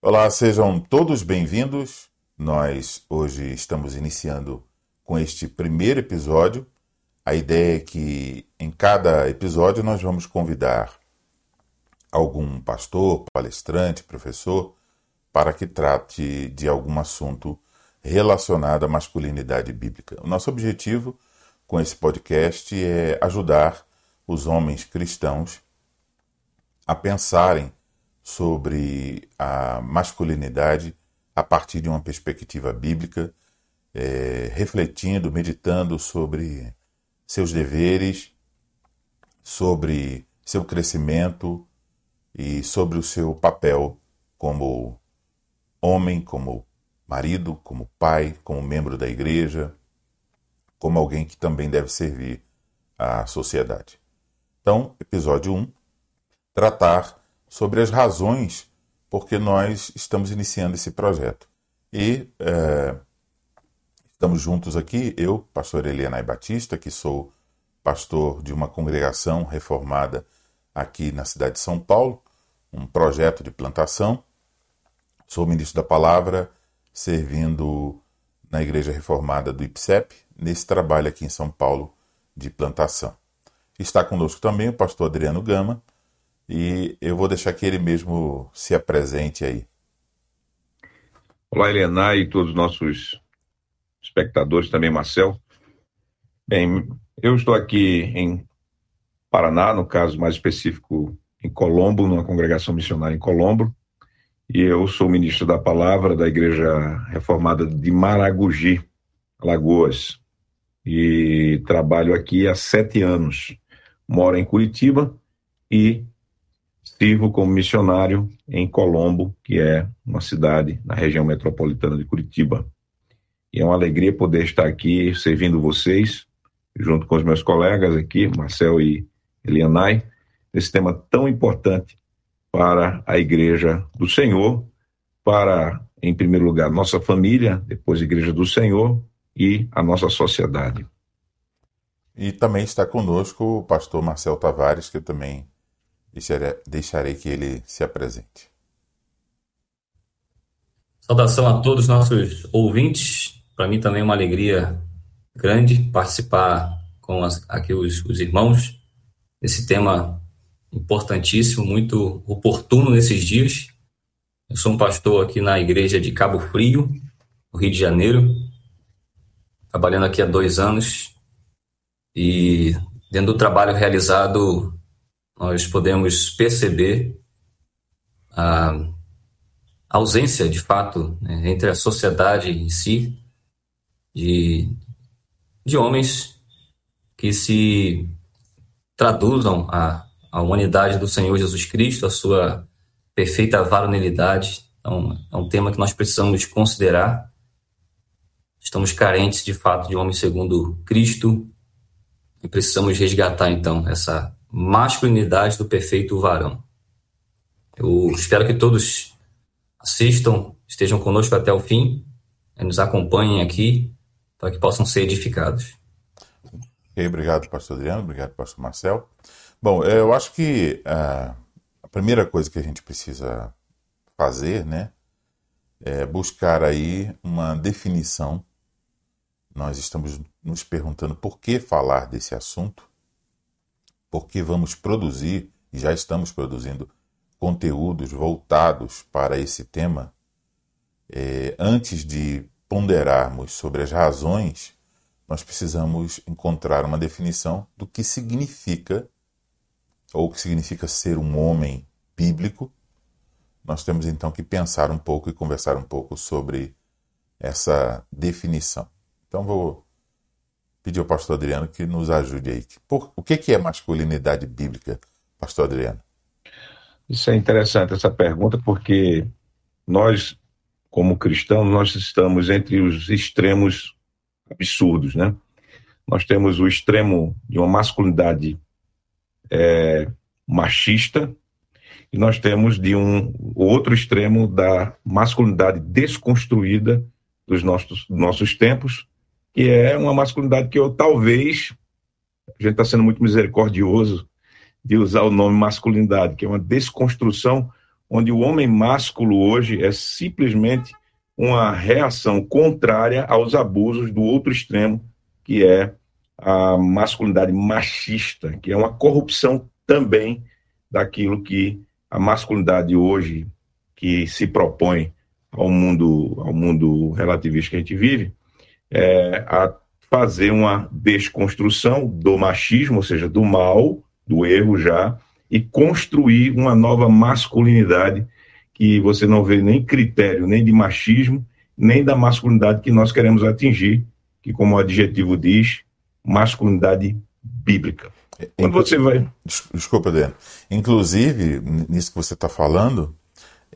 Olá, sejam todos bem-vindos. Nós hoje estamos iniciando com este primeiro episódio. A ideia é que em cada episódio nós vamos convidar algum pastor, palestrante, professor, para que trate de algum assunto relacionado à masculinidade bíblica. O nosso objetivo com esse podcast é ajudar os homens cristãos a pensarem sobre a masculinidade a partir de uma perspectiva bíblica, é, refletindo, meditando sobre seus deveres, sobre seu crescimento e sobre o seu papel como homem, como marido, como pai, como membro da igreja, como alguém que também deve servir à sociedade. Então, episódio 1, tratar sobre as razões por que nós estamos iniciando esse projeto. E é, estamos juntos aqui, eu, pastor Elianai Batista, que sou pastor de uma congregação reformada aqui na cidade de São Paulo, um projeto de plantação. Sou ministro da palavra, servindo na Igreja Reformada do IPSEP, nesse trabalho aqui em São Paulo de plantação. Está conosco também o pastor Adriano Gama, e eu vou deixar que ele mesmo se apresente aí. Olá, Helena e todos os nossos espectadores, também Marcel. Bem, eu estou aqui em Paraná, no caso mais específico em Colombo, numa congregação missionária em Colombo, e eu sou ministro da Palavra da Igreja Reformada de Maragogi, Alagoas, e trabalho aqui há sete anos. Moro em Curitiba e sirvo como missionário em Colombo, que é uma cidade na região metropolitana de Curitiba. E é uma alegria poder estar aqui servindo vocês, junto com os meus colegas aqui, Marcel e Elianai, nesse tema tão importante para a Igreja do Senhor, para, em primeiro lugar, nossa família, depois Igreja do Senhor e a nossa sociedade. E também está conosco o pastor Marcel Tavares, que também deixarei que ele se apresente. Saudação a todos os nossos ouvintes. Para mim também é uma alegria grande participar com aqui os, os irmãos desse tema importantíssimo, muito oportuno nesses dias. Eu sou um pastor aqui na igreja de Cabo Frio, no Rio de Janeiro, trabalhando aqui há dois anos e dentro do trabalho realizado nós podemos perceber a ausência, de fato, né, entre a sociedade em si, de, de homens que se traduzam a, a humanidade do Senhor Jesus Cristo, a sua perfeita varonilidade. Então, é um tema que nós precisamos considerar. Estamos carentes, de fato, de homens segundo Cristo e precisamos resgatar, então, essa masculinidade do perfeito varão. Eu espero que todos assistam, estejam conosco até o fim, eh, nos acompanhem aqui, para que possam ser edificados. Okay, obrigado, pastor Adriano, obrigado, pastor Marcel. Bom, eh, eu acho que a, a primeira coisa que a gente precisa fazer, né, é buscar aí uma definição. Nós estamos nos perguntando por que falar desse assunto porque vamos produzir, e já estamos produzindo, conteúdos voltados para esse tema, é, antes de ponderarmos sobre as razões, nós precisamos encontrar uma definição do que significa, ou o que significa ser um homem bíblico. Nós temos então que pensar um pouco e conversar um pouco sobre essa definição. Então vou pedir ao pastor Adriano que nos ajude aí. Por, o que, que é masculinidade bíblica, pastor Adriano? Isso é interessante, essa pergunta, porque nós, como cristãos, nós estamos entre os extremos absurdos, né? Nós temos o extremo de uma masculinidade é, machista e nós temos de um outro extremo da masculinidade desconstruída dos nossos, nossos tempos, que é uma masculinidade que eu talvez, a gente está sendo muito misericordioso de usar o nome masculinidade, que é uma desconstrução onde o homem másculo hoje é simplesmente uma reação contrária aos abusos do outro extremo, que é a masculinidade machista, que é uma corrupção também daquilo que a masculinidade hoje que se propõe ao mundo ao mundo relativista que a gente vive é a fazer uma desconstrução do machismo, ou seja, do mal, do erro já, e construir uma nova masculinidade que você não vê nem critério nem de machismo, nem da masculinidade que nós queremos atingir, que como o adjetivo diz, masculinidade bíblica. Quando você vai. Desculpa, Adriano. Inclusive, nisso que você está falando,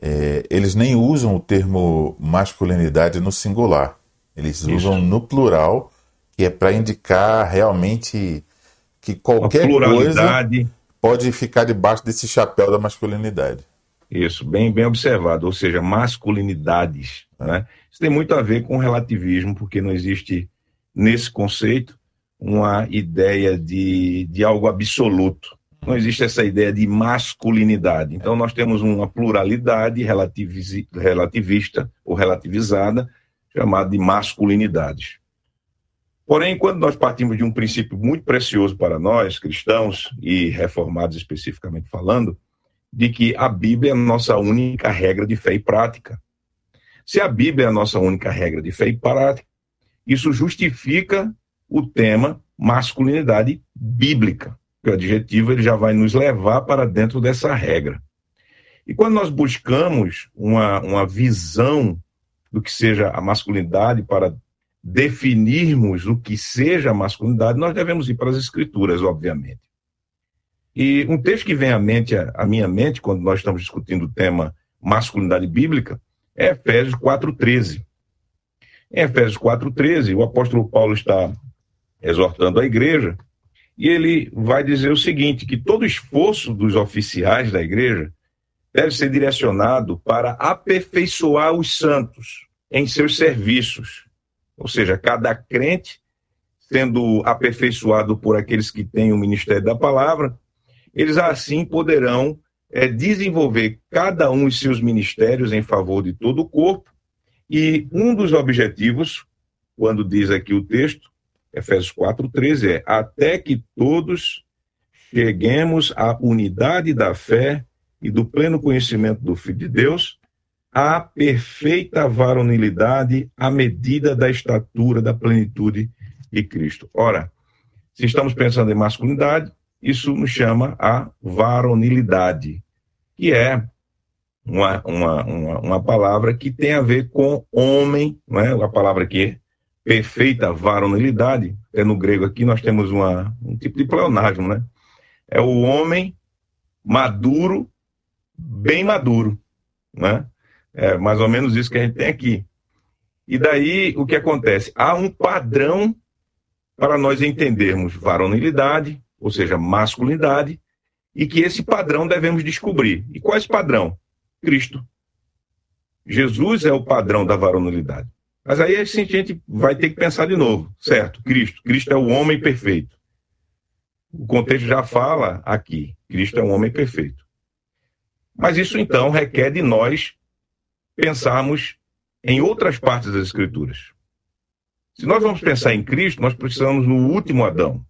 é, eles nem usam o termo masculinidade no singular. Eles Isso. usam no plural, que é para indicar realmente que qualquer coisa pode ficar debaixo desse chapéu da masculinidade. Isso, bem, bem observado, ou seja, masculinidades. Né? Isso tem muito a ver com relativismo, porque não existe nesse conceito uma ideia de, de algo absoluto. Não existe essa ideia de masculinidade. Então, nós temos uma pluralidade relativista ou relativizada, chamada de masculinidades. Porém, quando nós partimos de um princípio muito precioso para nós, cristãos e reformados especificamente falando, de que a Bíblia é a nossa única regra de fé e prática. Se a Bíblia é a nossa única regra de fé e prática, isso justifica o tema masculinidade bíblica. O adjetivo ele já vai nos levar para dentro dessa regra. E quando nós buscamos uma, uma visão do que seja a masculinidade para definirmos o que seja a masculinidade, nós devemos ir para as escrituras, obviamente. E um texto que vem à mente, à minha mente, quando nós estamos discutindo o tema masculinidade bíblica, é Efésios 4,13. Em Efésios 4,13, o apóstolo Paulo está exortando a igreja, e ele vai dizer o seguinte: que todo esforço dos oficiais da igreja deve ser direcionado para aperfeiçoar os santos em seus serviços. Ou seja, cada crente sendo aperfeiçoado por aqueles que têm o ministério da palavra, eles assim poderão é, desenvolver cada um os seus ministérios em favor de todo o corpo. E um dos objetivos, quando diz aqui o texto, Efésios 4,13 é: até que todos cheguemos à unidade da fé e do pleno conhecimento do Filho de Deus, à perfeita varonilidade, à medida da estatura da plenitude de Cristo. Ora, se estamos pensando em masculinidade, isso nos chama a varonilidade, que é uma, uma, uma, uma palavra que tem a ver com homem, não é? a palavra que perfeita varonilidade, é no grego aqui nós temos uma, um tipo de pleonasmo, né? É o homem maduro, bem maduro, né? É mais ou menos isso que a gente tem aqui. E daí o que acontece? Há um padrão para nós entendermos varonilidade, ou seja, masculinidade, e que esse padrão devemos descobrir. E qual é esse padrão? Cristo. Jesus é o padrão da varonilidade. Mas aí a gente vai ter que pensar de novo, certo? Cristo. Cristo é o homem perfeito. O contexto já fala aqui: Cristo é um homem perfeito. Mas isso então requer de nós pensarmos em outras partes das Escrituras. Se nós vamos pensar em Cristo, nós precisamos no último Adão.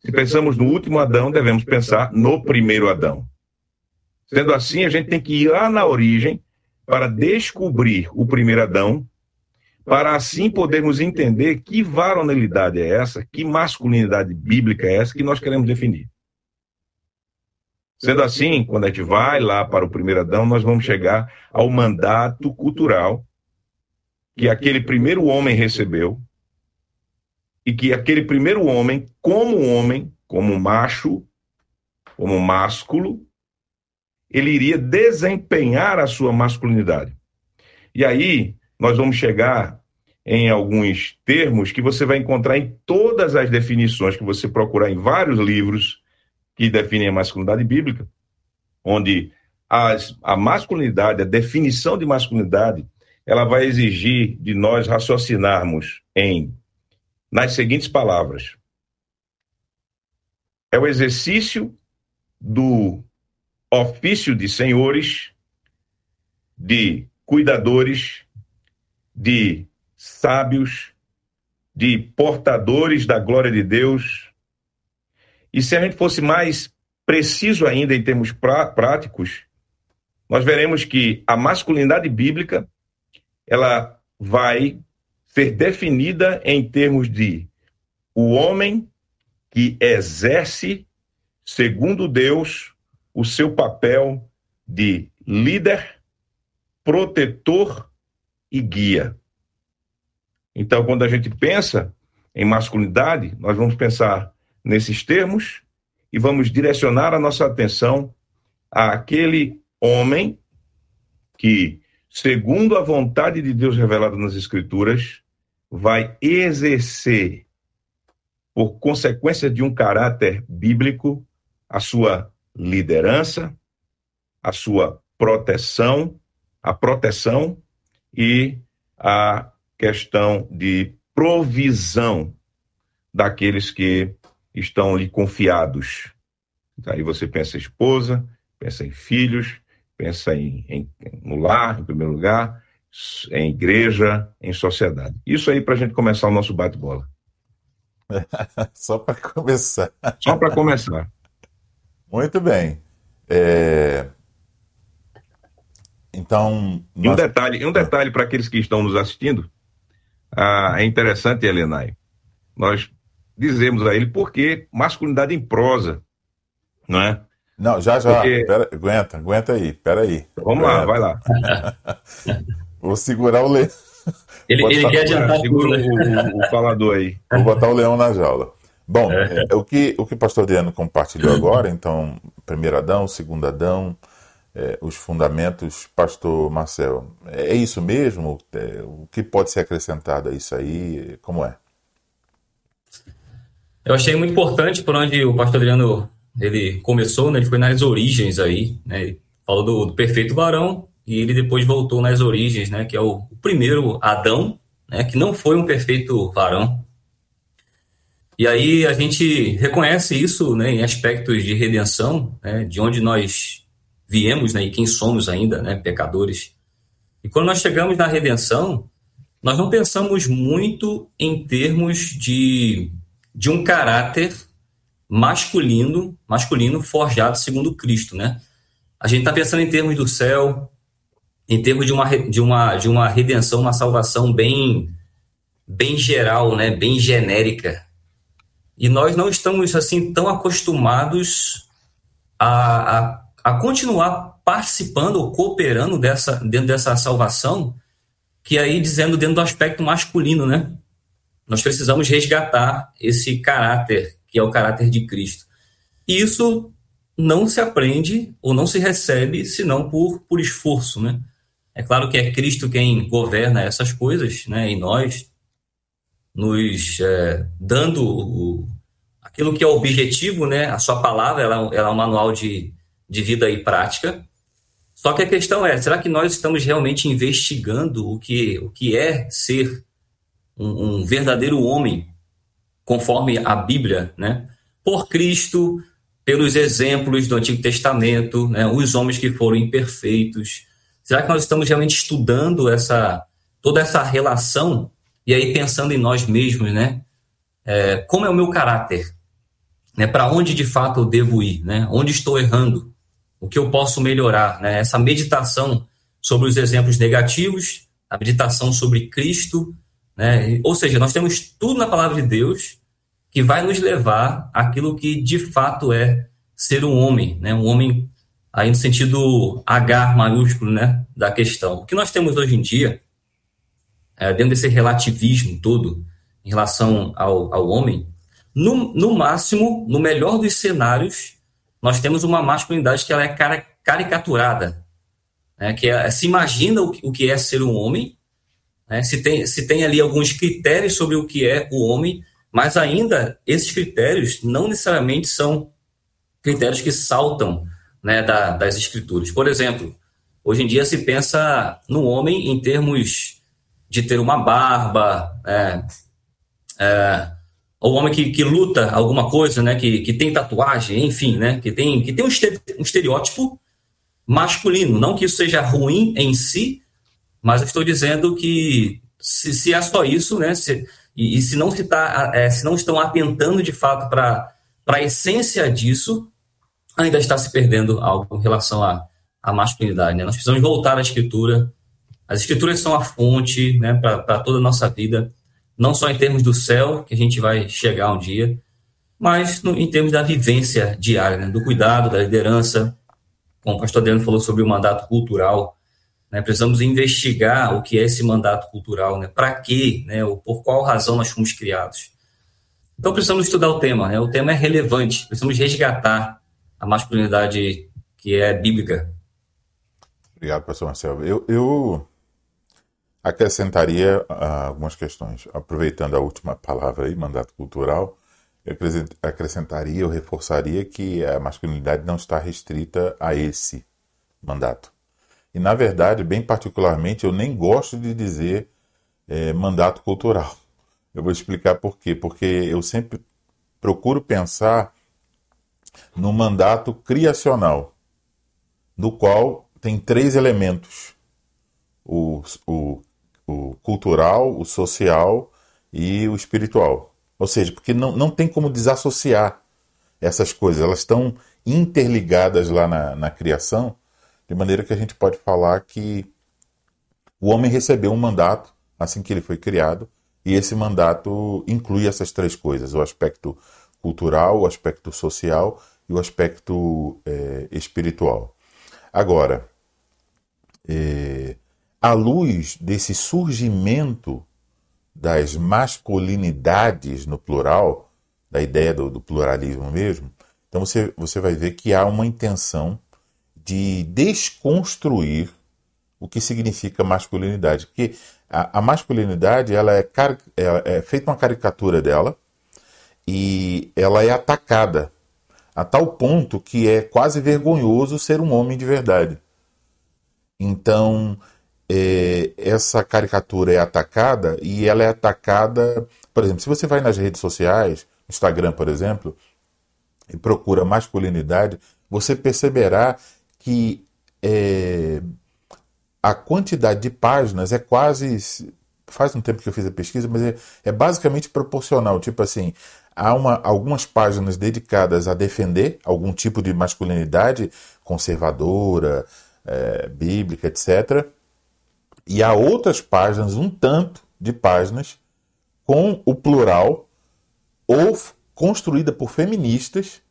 Se pensamos no último Adão, devemos pensar no primeiro Adão. Sendo assim, a gente tem que ir lá na origem para descobrir o primeiro Adão para assim podermos entender que varonilidade é essa, que masculinidade bíblica é essa que nós queremos definir. Sendo assim, quando a gente vai lá para o primeiro Adão, nós vamos chegar ao mandato cultural que aquele primeiro homem recebeu e que aquele primeiro homem, como homem, como macho, como másculo, ele iria desempenhar a sua masculinidade. E aí, nós vamos chegar em alguns termos que você vai encontrar em todas as definições que você procurar em vários livros que definem a masculinidade bíblica, onde as, a masculinidade, a definição de masculinidade, ela vai exigir de nós raciocinarmos em nas seguintes palavras: é o exercício do ofício de senhores de cuidadores, de sábios, de portadores da glória de Deus. E se a gente fosse mais preciso ainda em termos práticos, nós veremos que a masculinidade bíblica ela vai ser definida em termos de o homem que exerce, segundo Deus, o seu papel de líder, protetor e guia. Então, quando a gente pensa em masculinidade, nós vamos pensar nesses termos e vamos direcionar a nossa atenção àquele homem que, segundo a vontade de Deus revelada nas Escrituras, vai exercer, por consequência de um caráter bíblico, a sua liderança, a sua proteção, a proteção e a questão de provisão daqueles que estão lhe confiados. Aí você pensa em esposa, pensa em filhos, pensa em, em, no lar, em primeiro lugar, em igreja, em sociedade. Isso aí para a gente começar o nosso bate-bola. Só para começar. Só para começar. Muito bem. É... Então. Nós... E um detalhe, um detalhe para aqueles que estão nos assistindo. Ah, é interessante, Helenay. Nós dizemos a ele porque masculinidade em prosa, não é? Não, já, já. Porque... Pera, aguenta, aguenta aí, pera aí. Vamos aguenta. lá, vai lá. Vou segurar o leão. Ele, ele quer adiantar segura o, o, o, falador aí. Vou botar o leão na jaula. Bom, é. é o, que, o que o pastor Adriano compartilhou agora, então, primeiro Adão, segundo Adão, é, os fundamentos, pastor Marcel, é, é isso mesmo? É, o que pode ser acrescentado a isso aí? Como é? Eu achei muito importante por onde o pastor Adriano ele começou, né, ele foi nas origens aí, né, ele falou do, do, perfeito varão e ele depois voltou nas origens, né, que é o, o primeiro Adão, né, que não foi um perfeito varão. E aí a gente reconhece isso, né, em aspectos de redenção, né, de onde nós viemos, né, e quem somos ainda, né, pecadores. E quando nós chegamos na redenção, nós não pensamos muito em termos de, de um caráter masculino, masculino forjado segundo Cristo, né? A gente está pensando em termos do céu, em termos de uma, de uma, de uma redenção, uma salvação bem, bem geral, né? Bem genérica. E nós não estamos assim tão acostumados a, a, a continuar participando ou cooperando dessa, dentro dessa salvação, que aí dizendo dentro do aspecto masculino, né? Nós precisamos resgatar esse caráter que é o caráter de Cristo. E isso não se aprende ou não se recebe senão por, por esforço, né? É claro que é Cristo quem governa essas coisas, né? E nós nos é, dando o, aquilo que é o objetivo, né? A sua palavra, ela, ela é um manual de, de vida e prática. Só que a questão é, será que nós estamos realmente investigando o que, o que é ser um, um verdadeiro homem conforme a Bíblia, né? Por Cristo, pelos exemplos do Antigo Testamento, né? os homens que foram imperfeitos. Será que nós estamos realmente estudando essa toda essa relação e aí pensando em nós mesmos, né? É, como é o meu caráter? Né? Para onde de fato eu devo ir? Né? Onde estou errando? O que eu posso melhorar? Né? Essa meditação sobre os exemplos negativos, a meditação sobre Cristo, né? Ou seja, nós temos tudo na palavra de Deus que vai nos levar àquilo que de fato é ser um homem, né? um homem aí no sentido H maiúsculo né? da questão. O que nós temos hoje em dia, é, dentro desse relativismo todo em relação ao, ao homem, no, no máximo, no melhor dos cenários, nós temos uma masculinidade que ela é caricaturada, né? que é, se imagina o, o que é ser um homem, né? se, tem, se tem ali alguns critérios sobre o que é o homem, mas ainda esses critérios não necessariamente são critérios que saltam né, da, das escrituras. Por exemplo, hoje em dia se pensa no homem em termos de ter uma barba, é, é, homem que, que luta alguma coisa, né, que, que tem tatuagem, enfim, né, que tem, que tem um estereótipo masculino. Não que isso seja ruim em si, mas estou dizendo que se, se é só isso, né? Se, e, e, se não se tá, é, se não estão atentando de fato para a essência disso, ainda está se perdendo algo em relação à, à masculinidade. Né? Nós precisamos voltar à escritura. As escrituras são a fonte né, para toda a nossa vida, não só em termos do céu, que a gente vai chegar um dia, mas no, em termos da vivência diária, né, do cuidado, da liderança. Como o pastor Adriano falou sobre o mandato cultural, né, precisamos investigar o que é esse mandato cultural, né, para quê, né, ou por qual razão nós fomos criados. Então precisamos estudar o tema, né, o tema é relevante, precisamos resgatar a masculinidade que é bíblica. Obrigado, pastor Marcelo. Eu, eu acrescentaria uh, algumas questões. Aproveitando a última palavra aí, mandato cultural, eu acrescentaria, eu reforçaria que a masculinidade não está restrita a esse mandato. E, na verdade, bem particularmente, eu nem gosto de dizer é, mandato cultural. Eu vou explicar por quê. Porque eu sempre procuro pensar no mandato criacional, no qual tem três elementos: o, o, o cultural, o social e o espiritual. Ou seja, porque não, não tem como desassociar essas coisas, elas estão interligadas lá na, na criação, de maneira que a gente pode falar que o homem recebeu um mandato assim que ele foi criado, e esse mandato inclui essas três coisas: o aspecto cultural, o aspecto social e o aspecto é, espiritual. Agora, é, à luz desse surgimento das masculinidades no plural, da ideia do, do pluralismo mesmo, então você, você vai ver que há uma intenção de desconstruir o que significa masculinidade. Porque a, a masculinidade ela é, é, é feita uma caricatura dela e ela é atacada a tal ponto que é quase vergonhoso ser um homem de verdade. Então, é, essa caricatura é atacada e ela é atacada, por exemplo, se você vai nas redes sociais, Instagram, por exemplo, e procura masculinidade, você perceberá que é, a quantidade de páginas é quase. Faz um tempo que eu fiz a pesquisa, mas é, é basicamente proporcional. Tipo assim, há uma, algumas páginas dedicadas a defender algum tipo de masculinidade conservadora, é, bíblica, etc. E há outras páginas, um tanto de páginas, com o plural ou construída por feministas,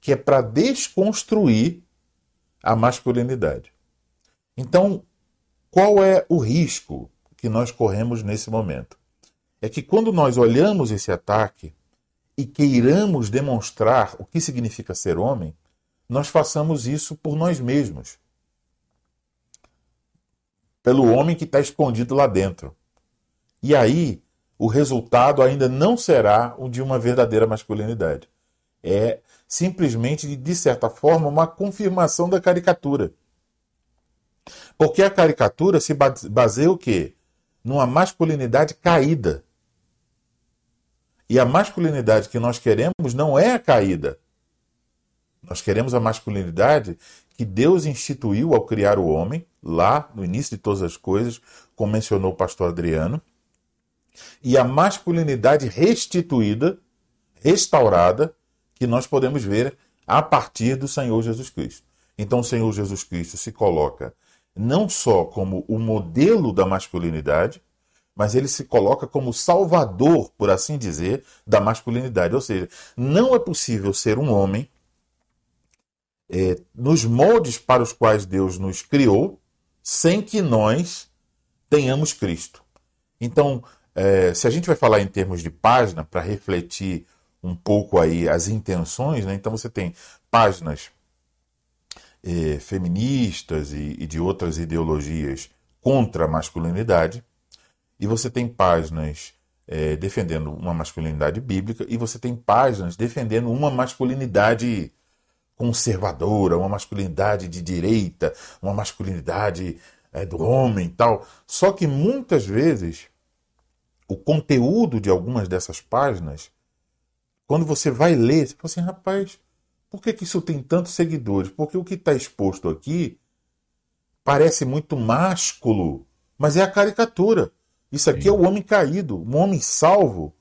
que é para desconstruir a masculinidade. Então, qual é o risco que nós corremos nesse momento? É que quando nós olhamos esse ataque e queiramos demonstrar o que significa ser homem, nós façamos isso por nós mesmos pelo homem que está escondido lá dentro. E aí, o resultado ainda não será o de uma verdadeira masculinidade. É simplesmente, de certa forma, uma confirmação da caricatura. Porque a caricatura se baseia o quê? Numa masculinidade caída. E a masculinidade que nós queremos não é a caída. Nós queremos a masculinidade que Deus instituiu ao criar o homem, lá no início de todas as coisas, como mencionou o pastor Adriano, e a masculinidade restituída, restaurada, que nós podemos ver a partir do Senhor Jesus Cristo. Então, o Senhor Jesus Cristo se coloca não só como o modelo da masculinidade, mas ele se coloca como salvador, por assim dizer, da masculinidade. Ou seja, não é possível ser um homem é, nos moldes para os quais Deus nos criou, sem que nós tenhamos Cristo. Então, é, se a gente vai falar em termos de página, para refletir um pouco aí as intenções, né? então você tem páginas é, feministas e, e de outras ideologias contra a masculinidade, e você tem páginas é, defendendo uma masculinidade bíblica, e você tem páginas defendendo uma masculinidade conservadora, uma masculinidade de direita, uma masculinidade é, do homem tal. Só que muitas vezes o conteúdo de algumas dessas páginas, quando você vai ler, você fala assim, rapaz, por que, que isso tem tantos seguidores? Porque o que está exposto aqui parece muito másculo, mas é a caricatura. Isso aqui Sim. é o homem caído, o homem salvo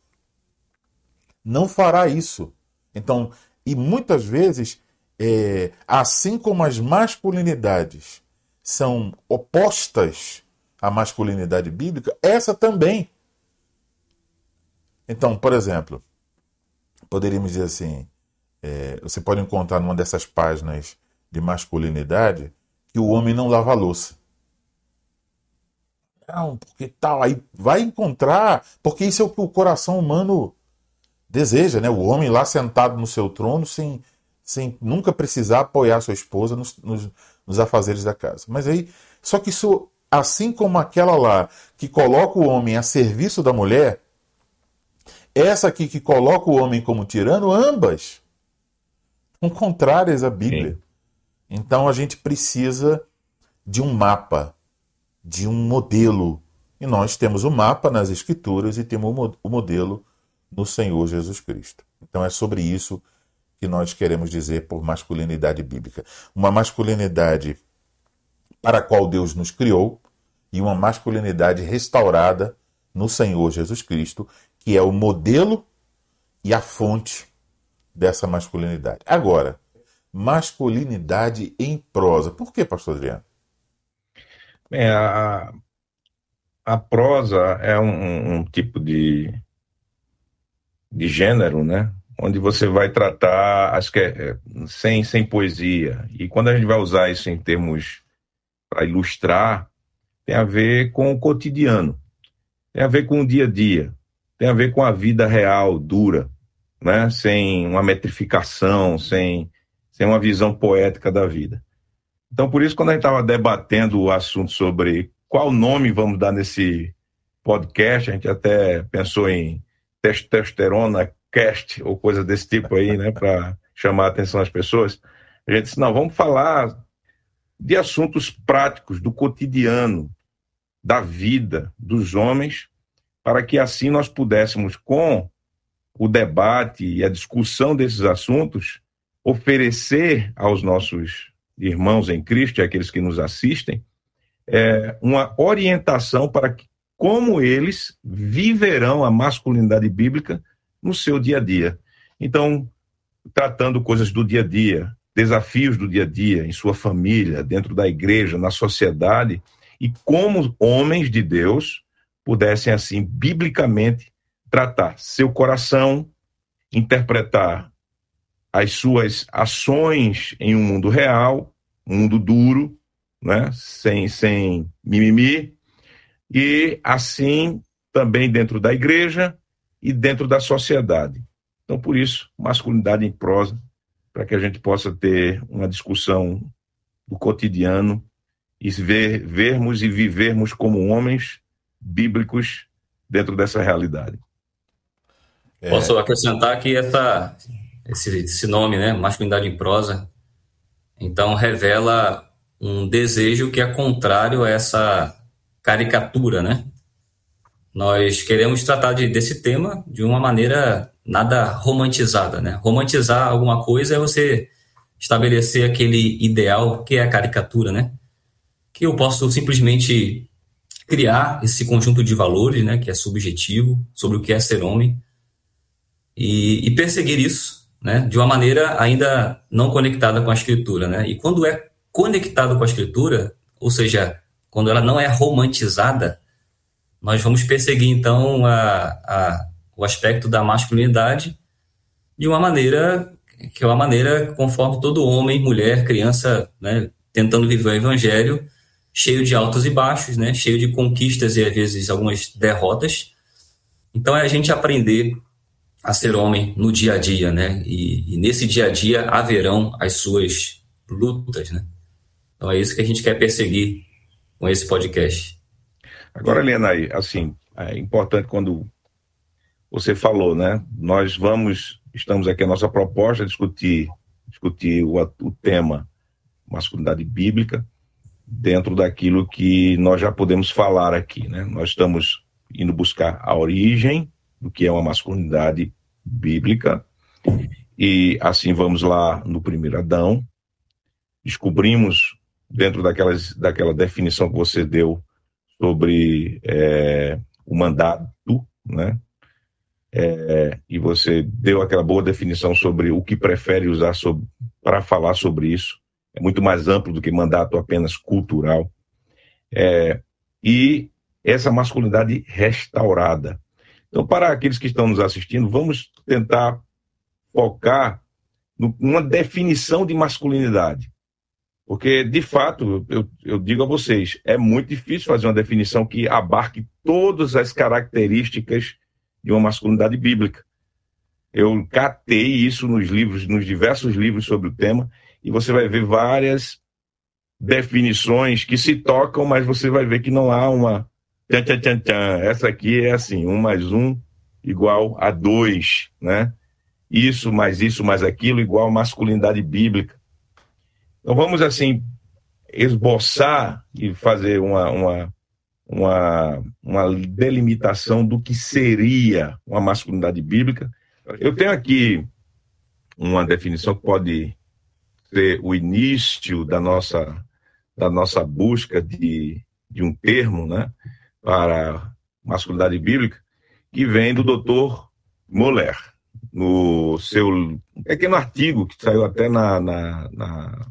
não fará isso. Então, e muitas vezes, é, assim como as masculinidades são opostas à masculinidade bíblica, essa também. Então, por exemplo, poderíamos dizer assim: é, você pode encontrar numa dessas páginas de masculinidade que o homem não lava a louça. Não, porque tal, aí vai encontrar, porque isso é o que o coração humano deseja, né? O homem lá sentado no seu trono sem, sem nunca precisar apoiar sua esposa nos, nos, nos afazeres da casa. Mas aí, só que isso, assim como aquela lá que coloca o homem a serviço da mulher, essa aqui que coloca o homem como tirano, ambas são contrárias à Bíblia. Sim. Então a gente precisa de um mapa, de um modelo. E nós temos o mapa nas Escrituras e temos o modelo no Senhor Jesus Cristo. Então é sobre isso que nós queremos dizer por masculinidade bíblica. Uma masculinidade para a qual Deus nos criou e uma masculinidade restaurada no Senhor Jesus Cristo, que é o modelo e a fonte dessa masculinidade. Agora, masculinidade em prosa. Por que, pastor Adriano? Bem, a, a prosa é um, um tipo de, de gênero, né? Onde você vai tratar as que é, sem, sem poesia. E quando a gente vai usar isso em termos para ilustrar, tem a ver com o cotidiano, tem a ver com o dia a dia, tem a ver com a vida real, dura, né? sem uma metrificação, sem, sem uma visão poética da vida. Então, por isso, quando a gente estava debatendo o assunto sobre qual nome vamos dar nesse podcast, a gente até pensou em testosterona cast ou coisa desse tipo aí, né, para chamar a atenção das pessoas. A gente disse: não, vamos falar de assuntos práticos, do cotidiano, da vida dos homens, para que assim nós pudéssemos, com o debate e a discussão desses assuntos, oferecer aos nossos irmãos em Cristo e aqueles que nos assistem é, uma orientação para que, como eles viverão a masculinidade bíblica no seu dia a dia. Então, tratando coisas do dia a dia, desafios do dia a dia, em sua família, dentro da igreja, na sociedade, e como homens de Deus pudessem, assim, biblicamente, tratar seu coração, interpretar as suas ações em um mundo real, um mundo duro, né? sem, sem mimimi, e assim também dentro da igreja e dentro da sociedade. Então, por isso, masculinidade em prosa, para que a gente possa ter uma discussão do cotidiano e ver, vermos e vivermos como homens bíblicos dentro dessa realidade. É... Posso acrescentar aqui essa, esse, esse nome, né, masculinidade em prosa, então revela um desejo que é contrário a essa caricatura, né? Nós queremos tratar de, desse tema de uma maneira nada romantizada, né? Romantizar alguma coisa é você estabelecer aquele ideal que é a caricatura, né? Que eu posso simplesmente criar esse conjunto de valores, né? Que é subjetivo sobre o que é ser homem e, e perseguir isso, né? De uma maneira ainda não conectada com a escritura, né? E quando é conectado com a escritura, ou seja, quando ela não é romantizada, nós vamos perseguir então a, a, o aspecto da masculinidade de uma maneira que é uma maneira conforme todo homem, mulher, criança, né, tentando viver o evangelho, cheio de altos e baixos, né, cheio de conquistas e às vezes algumas derrotas. Então é a gente aprender a ser homem no dia a dia, né? E, e nesse dia a dia haverão as suas lutas, né? Então é isso que a gente quer perseguir com esse podcast. Agora, Helena, assim, é importante quando você falou, né? Nós vamos, estamos aqui a nossa proposta discutir, discutir o, o tema masculinidade bíblica dentro daquilo que nós já podemos falar aqui, né? Nós estamos indo buscar a origem do que é uma masculinidade bíblica e assim vamos lá no primeiro Adão, descobrimos dentro daquelas, daquela definição que você deu sobre é, o mandato, né? É, e você deu aquela boa definição sobre o que prefere usar para falar sobre isso. É muito mais amplo do que mandato apenas cultural. É, e essa masculinidade restaurada. Então, para aqueles que estão nos assistindo, vamos tentar focar numa definição de masculinidade. Porque, de fato, eu, eu, digo a vocês, é muito difícil fazer uma definição que abarque todas as características de uma masculinidade bíblica. Eu catei isso nos livros, nos diversos livros sobre o tema, e você vai ver várias definições que se tocam, mas você vai ver que não há uma. Tchan, tchan, tchan, tchan. Essa aqui é assim: um mais um igual a dois, né? Isso mais isso mais aquilo igual masculinidade bíblica. Então vamos assim esboçar e fazer uma, uma uma, uma delimitação do que seria uma masculinidade bíblica. Eu tenho aqui uma definição que pode ser o início da nossa, da nossa busca de, de um termo né, para masculinidade bíblica, que vem do doutor Moller, no seu pequeno artigo que saiu até na, na, na,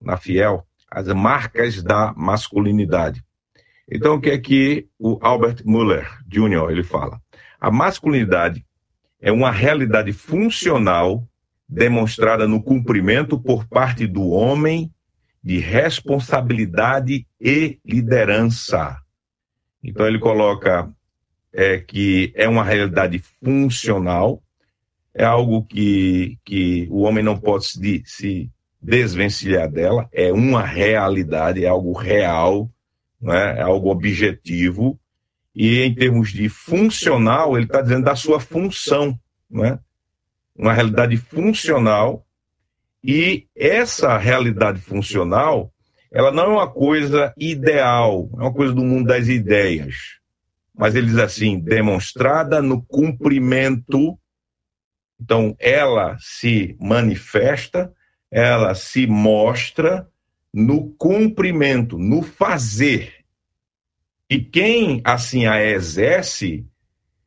na Fiel, As Marcas da Masculinidade. Então, o que é que o Albert Muller Jr. ele fala? A masculinidade é uma realidade funcional demonstrada no cumprimento por parte do homem de responsabilidade e liderança. Então ele coloca é, que é uma realidade funcional, é algo que, que o homem não pode se, se desvencilhar dela, é uma realidade, é algo real, né? é algo objetivo, e em termos de funcional, ele está dizendo da sua função, né? Uma realidade funcional, e essa realidade funcional, ela não é uma coisa ideal, é uma coisa do mundo das ideias, mas ele diz assim, demonstrada no cumprimento, então ela se manifesta, ela se mostra no cumprimento, no fazer. E quem assim a exerce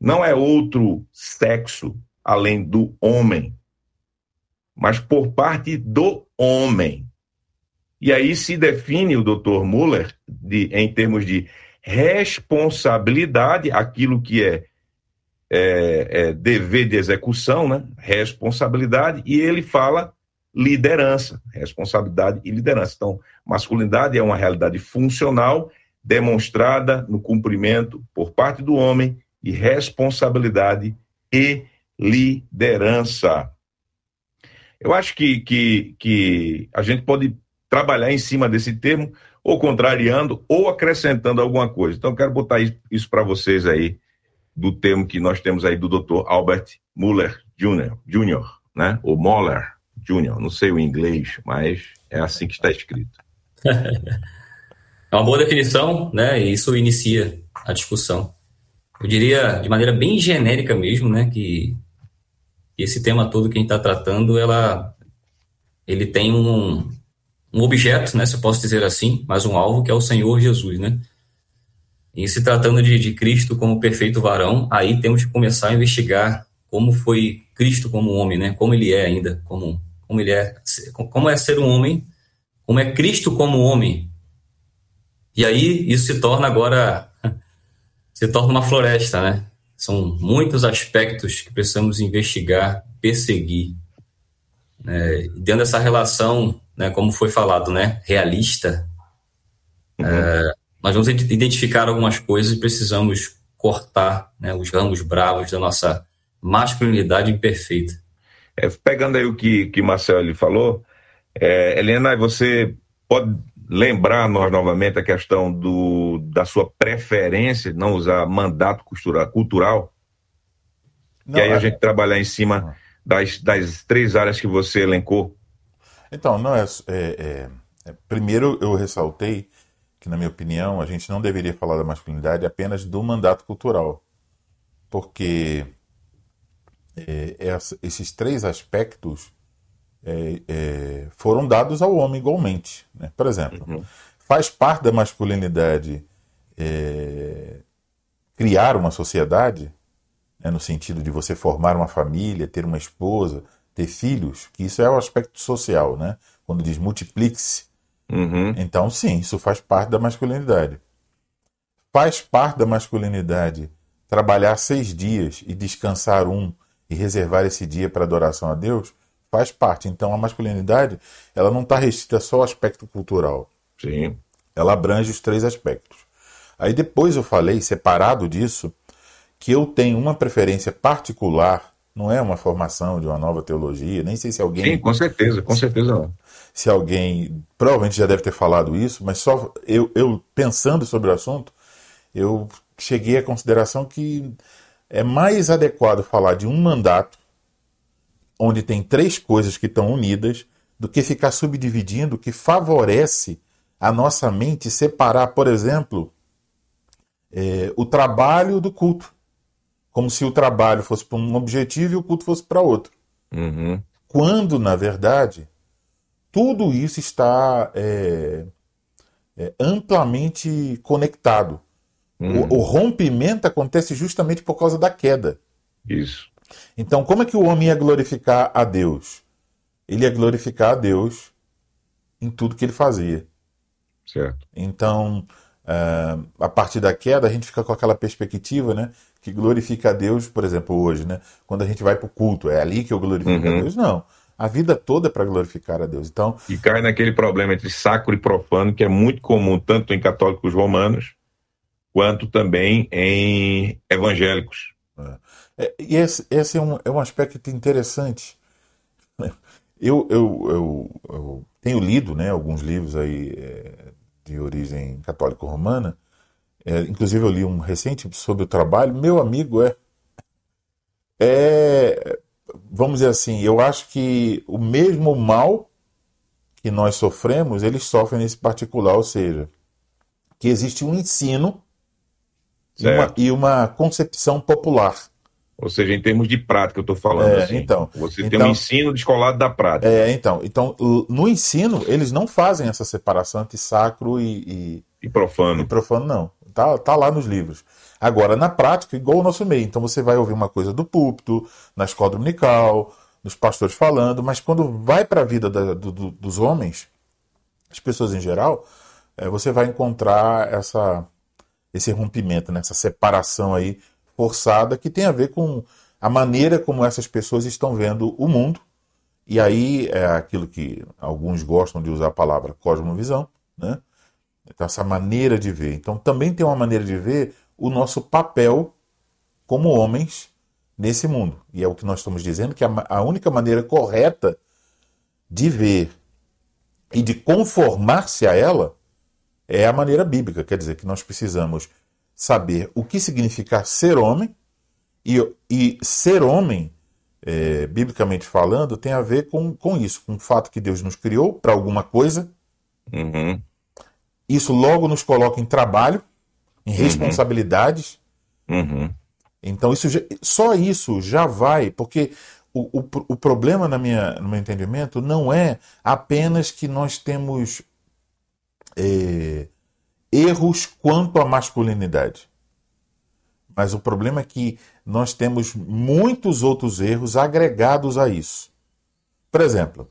não é outro sexo além do homem, mas por parte do homem. E aí se define o Dr. Muller de, em termos de responsabilidade, aquilo que é, é, é dever de execução, né? responsabilidade, e ele fala liderança, responsabilidade e liderança. Então, masculinidade é uma realidade funcional demonstrada no cumprimento por parte do homem de responsabilidade e liderança. Eu acho que, que, que a gente pode trabalhar em cima desse termo, ou contrariando, ou acrescentando alguma coisa. Então, quero botar isso para vocês aí, do termo que nós temos aí do Dr. Albert Muller Jr., Jr. né? ou Moller, Júnior. Não sei o inglês, mas é assim que está escrito. É uma boa definição, né? E isso inicia a discussão. Eu diria, de maneira bem genérica mesmo, né? Que esse tema todo que a gente está tratando, ela, ele tem um, um objeto, né? Se eu posso dizer assim, mas um alvo que é o Senhor Jesus, né? E se tratando de, de Cristo como perfeito varão, aí temos que começar a investigar como foi Cristo como homem, né? Como ele é ainda como como ele é, como é ser um homem, como é Cristo como homem. E aí isso se torna agora se torna uma floresta, né? São muitos aspectos que precisamos investigar, perseguir. Né? Dentro dessa relação, né, como foi falado, né, realista, uhum. é, nós vamos identificar algumas coisas e precisamos cortar né, os ramos bravos da nossa masculinidade imperfeita. É, pegando aí o que, que Marcelo falou, é, Helena, você pode lembrar nós novamente a questão do, da sua preferência de não usar mandato cultural? Não, e aí a é... gente trabalhar em cima das, das três áreas que você elencou. Então, não é, é, é, é, Primeiro, eu ressaltei que, na minha opinião, a gente não deveria falar da masculinidade apenas do mandato cultural. Porque é, esses três aspectos é, foram dados ao homem igualmente. Né? Por exemplo, uhum. faz parte da masculinidade é, criar uma sociedade, né, no sentido de você formar uma família, ter uma esposa, ter filhos, que isso é o aspecto social, né? Quando diz multiplique-se. Uhum. Então, sim, isso faz parte da masculinidade. Faz parte da masculinidade trabalhar seis dias e descansar um e reservar esse dia para adoração a Deus? Faz parte. Então, a masculinidade ela não está restrita só ao aspecto cultural. Sim. Ela abrange os três aspectos. Aí depois eu falei, separado disso, que eu tenho uma preferência particular, não é uma formação de uma nova teologia, nem sei se alguém. Sim, com certeza, com certeza não. Se alguém, provavelmente já deve ter falado isso, mas só eu, eu pensando sobre o assunto, eu cheguei à consideração que é mais adequado falar de um mandato onde tem três coisas que estão unidas do que ficar subdividindo que favorece a nossa mente separar, por exemplo, é, o trabalho do culto. Como se o trabalho fosse para um objetivo e o culto fosse para outro. Uhum. Quando, na verdade, tudo isso está é, é, amplamente conectado. Uhum. O, o, rompimento acontece justamente por causa da queda. Isso. Então, como é que o homem ia glorificar a Deus? Ele ia glorificar a Deus em tudo que ele fazia. Certo. Então, Uh, a partir da queda, a gente fica com aquela perspectiva, né? Que glorifica a Deus, por exemplo, hoje, né? Quando a gente vai para o culto, é ali que eu glorifico uhum. a Deus? Não. A vida toda é para glorificar a Deus. Então, e cai naquele problema entre sacro e profano, que é muito comum tanto em católicos romanos quanto também em evangélicos. É. É, e esse, esse é, um, é um aspecto interessante. Eu, eu, eu, eu tenho lido né, alguns livros aí é, de origem católico-romana. É, inclusive eu li um recente sobre o trabalho. Meu amigo é, é, vamos dizer assim, eu acho que o mesmo mal que nós sofremos, eles sofrem nesse particular, ou seja, que existe um ensino e uma, e uma, concepção popular. Ou seja, em termos de prática, eu estou falando é, assim. Então, você então, tem um ensino descolado da prática. É, então, então, no ensino, eles não fazem essa separação entre sacro e, e, e profano. E profano, não. Tá, tá lá nos livros. Agora, na prática, igual o nosso meio. Então, você vai ouvir uma coisa do púlpito, na escola dominical, dos pastores falando, mas quando vai para a vida da, do, do, dos homens, as pessoas em geral, é, você vai encontrar essa, esse rompimento, né, essa separação aí forçada que tem a ver com a maneira como essas pessoas estão vendo o mundo. E aí é aquilo que alguns gostam de usar a palavra cosmovisão, né? Então, essa maneira de ver. Então, também tem uma maneira de ver o nosso papel como homens nesse mundo. E é o que nós estamos dizendo que a, a única maneira correta de ver e de conformar-se a ela é a maneira bíblica. Quer dizer, que nós precisamos saber o que significa ser homem, e, e ser homem, é, biblicamente falando, tem a ver com, com isso, com o fato que Deus nos criou para alguma coisa. Uhum. Isso logo nos coloca em trabalho, em uhum. responsabilidades. Uhum. Então, isso já, só isso já vai, porque o, o, o problema, na minha, no meu entendimento, não é apenas que nós temos é, erros quanto à masculinidade. Mas o problema é que nós temos muitos outros erros agregados a isso. Por exemplo,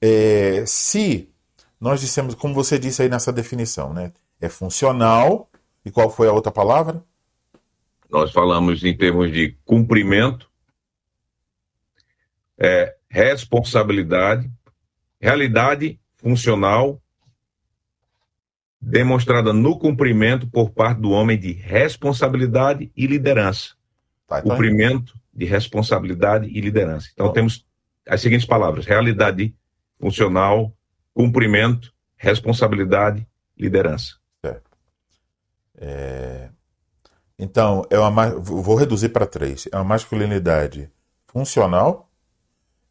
é, se nós dissemos, como você disse aí nessa definição, né, é funcional, e qual foi a outra palavra? Nós falamos em termos de cumprimento, é, responsabilidade, realidade funcional demonstrada no cumprimento por parte do homem de responsabilidade e liderança. Tá, então... Cumprimento de responsabilidade e liderança. Então oh. temos as seguintes palavras: realidade funcional, cumprimento, responsabilidade, liderança. É... Então, é uma, vou reduzir para três. É uma masculinidade funcional,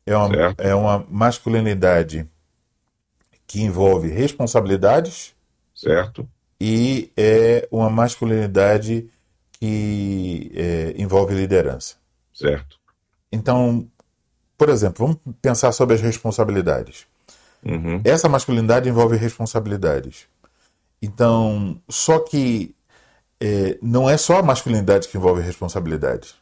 é uma, é uma masculinidade que envolve responsabilidades Certo. E é uma masculinidade que é, envolve liderança. Certo. Então, por exemplo, vamos pensar sobre as responsabilidades. Uhum. Essa masculinidade envolve responsabilidades. Então, só que é, não é só a masculinidade que envolve responsabilidades.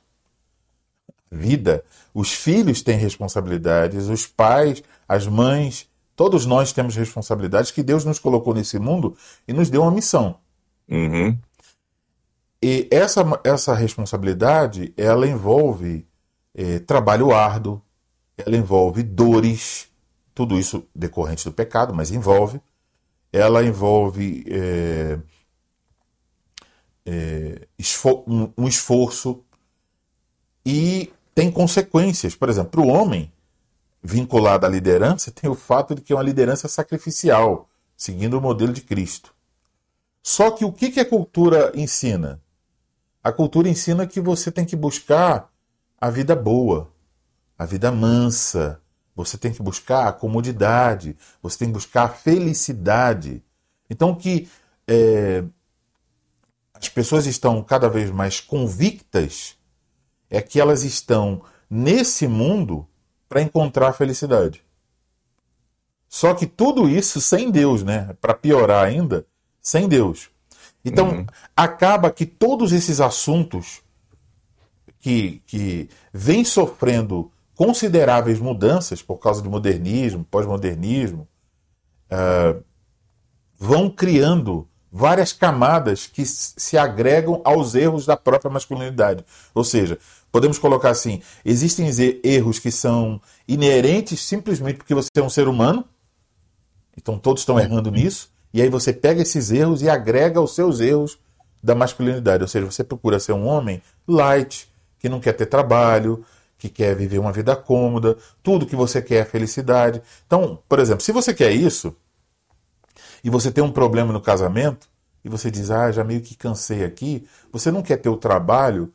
Vida, os filhos têm responsabilidades, os pais, as mães, todos nós temos responsabilidades que Deus nos colocou nesse mundo e nos deu uma missão. Uhum. E essa, essa responsabilidade, ela envolve é, trabalho árduo, ela envolve dores, tudo isso decorrente do pecado, mas envolve. Ela envolve é, é, esfor um, um esforço e tem consequências. Por exemplo, para o homem vinculado à liderança, tem o fato de que é uma liderança sacrificial, seguindo o modelo de Cristo. Só que o que, que a cultura ensina? A cultura ensina que você tem que buscar a vida boa, a vida mansa, você tem que buscar a comodidade, você tem que buscar a felicidade. Então, que é, as pessoas estão cada vez mais convictas é que elas estão nesse mundo para encontrar a felicidade. Só que tudo isso sem Deus, né? Para piorar ainda, sem Deus. Então, uhum. acaba que todos esses assuntos que, que vêm sofrendo consideráveis mudanças por causa do modernismo, pós-modernismo, uh, vão criando várias camadas que se agregam aos erros da própria masculinidade. Ou seja, podemos colocar assim: existem erros que são inerentes simplesmente porque você é um ser humano, então todos estão errando nisso, e aí você pega esses erros e agrega os seus erros da masculinidade. Ou seja, você procura ser um homem light, que não quer ter trabalho, que quer viver uma vida cômoda, tudo que você quer é felicidade. Então, por exemplo, se você quer isso, e você tem um problema no casamento, e você diz, ah, já meio que cansei aqui, você não quer ter o trabalho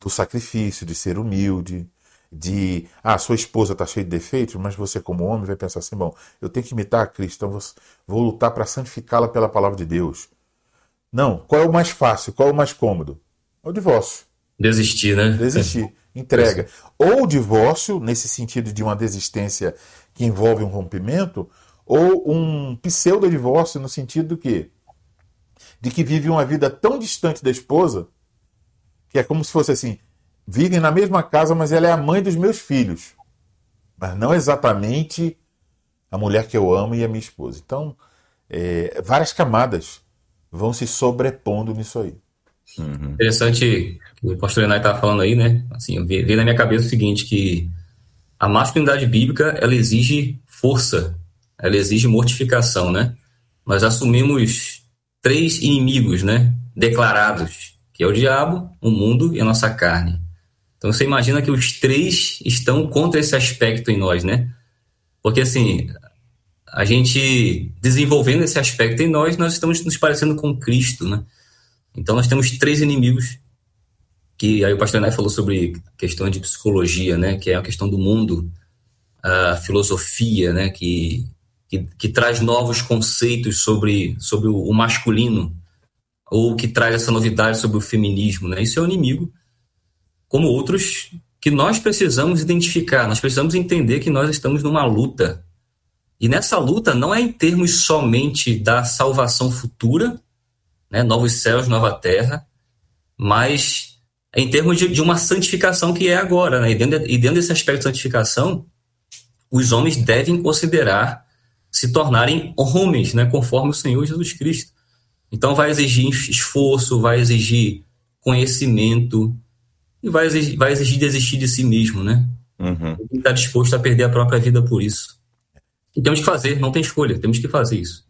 do sacrifício, de ser humilde, de, ah, sua esposa está cheia de defeitos, mas você, como homem, vai pensar assim: bom, eu tenho que imitar a Cristo, então vou, lutar para santificá-la pela palavra de Deus. Não, qual é o mais fácil, qual é o mais cômodo? É o divórcio. Desistir, né? Desistir, entrega. Ou o divórcio, nesse sentido de uma desistência que envolve um rompimento, ou um pseudo-divórcio no sentido do quê? De que vive uma vida tão distante da esposa que é como se fosse assim: vivem na mesma casa, mas ela é a mãe dos meus filhos. Mas não exatamente a mulher que eu amo e a minha esposa. Então, é, várias camadas vão se sobrepondo nisso aí. Uhum. Interessante o pastor Enai estava falando aí, né? Assim, veio na minha cabeça o seguinte, que a masculinidade bíblica, ela exige força, ela exige mortificação, né? Nós assumimos três inimigos, né? Declarados, que é o diabo, o mundo e a nossa carne. Então você imagina que os três estão contra esse aspecto em nós, né? Porque assim, a gente desenvolvendo esse aspecto em nós, nós estamos nos parecendo com Cristo, né? Então nós temos três inimigos que aí o pastor Nai falou sobre questão de psicologia, né? Que é a questão do mundo, a filosofia, né? Que, que, que traz novos conceitos sobre, sobre o masculino ou que traz essa novidade sobre o feminismo, né? Isso é o inimigo como outros que nós precisamos identificar, nós precisamos entender que nós estamos numa luta. E nessa luta não é em termos somente da salvação futura, né, novos céus, nova terra, mas é em termos de, de uma santificação que é agora. Né? E, dentro de, e dentro desse aspecto de santificação, os homens devem considerar se tornarem homens, né, conforme o Senhor Jesus Cristo. Então vai exigir esforço, vai exigir conhecimento, e vai exigir, vai exigir desistir de si mesmo, né? Uhum. Está disposto a perder a própria vida por isso. E temos que fazer, não tem escolha, temos que fazer isso.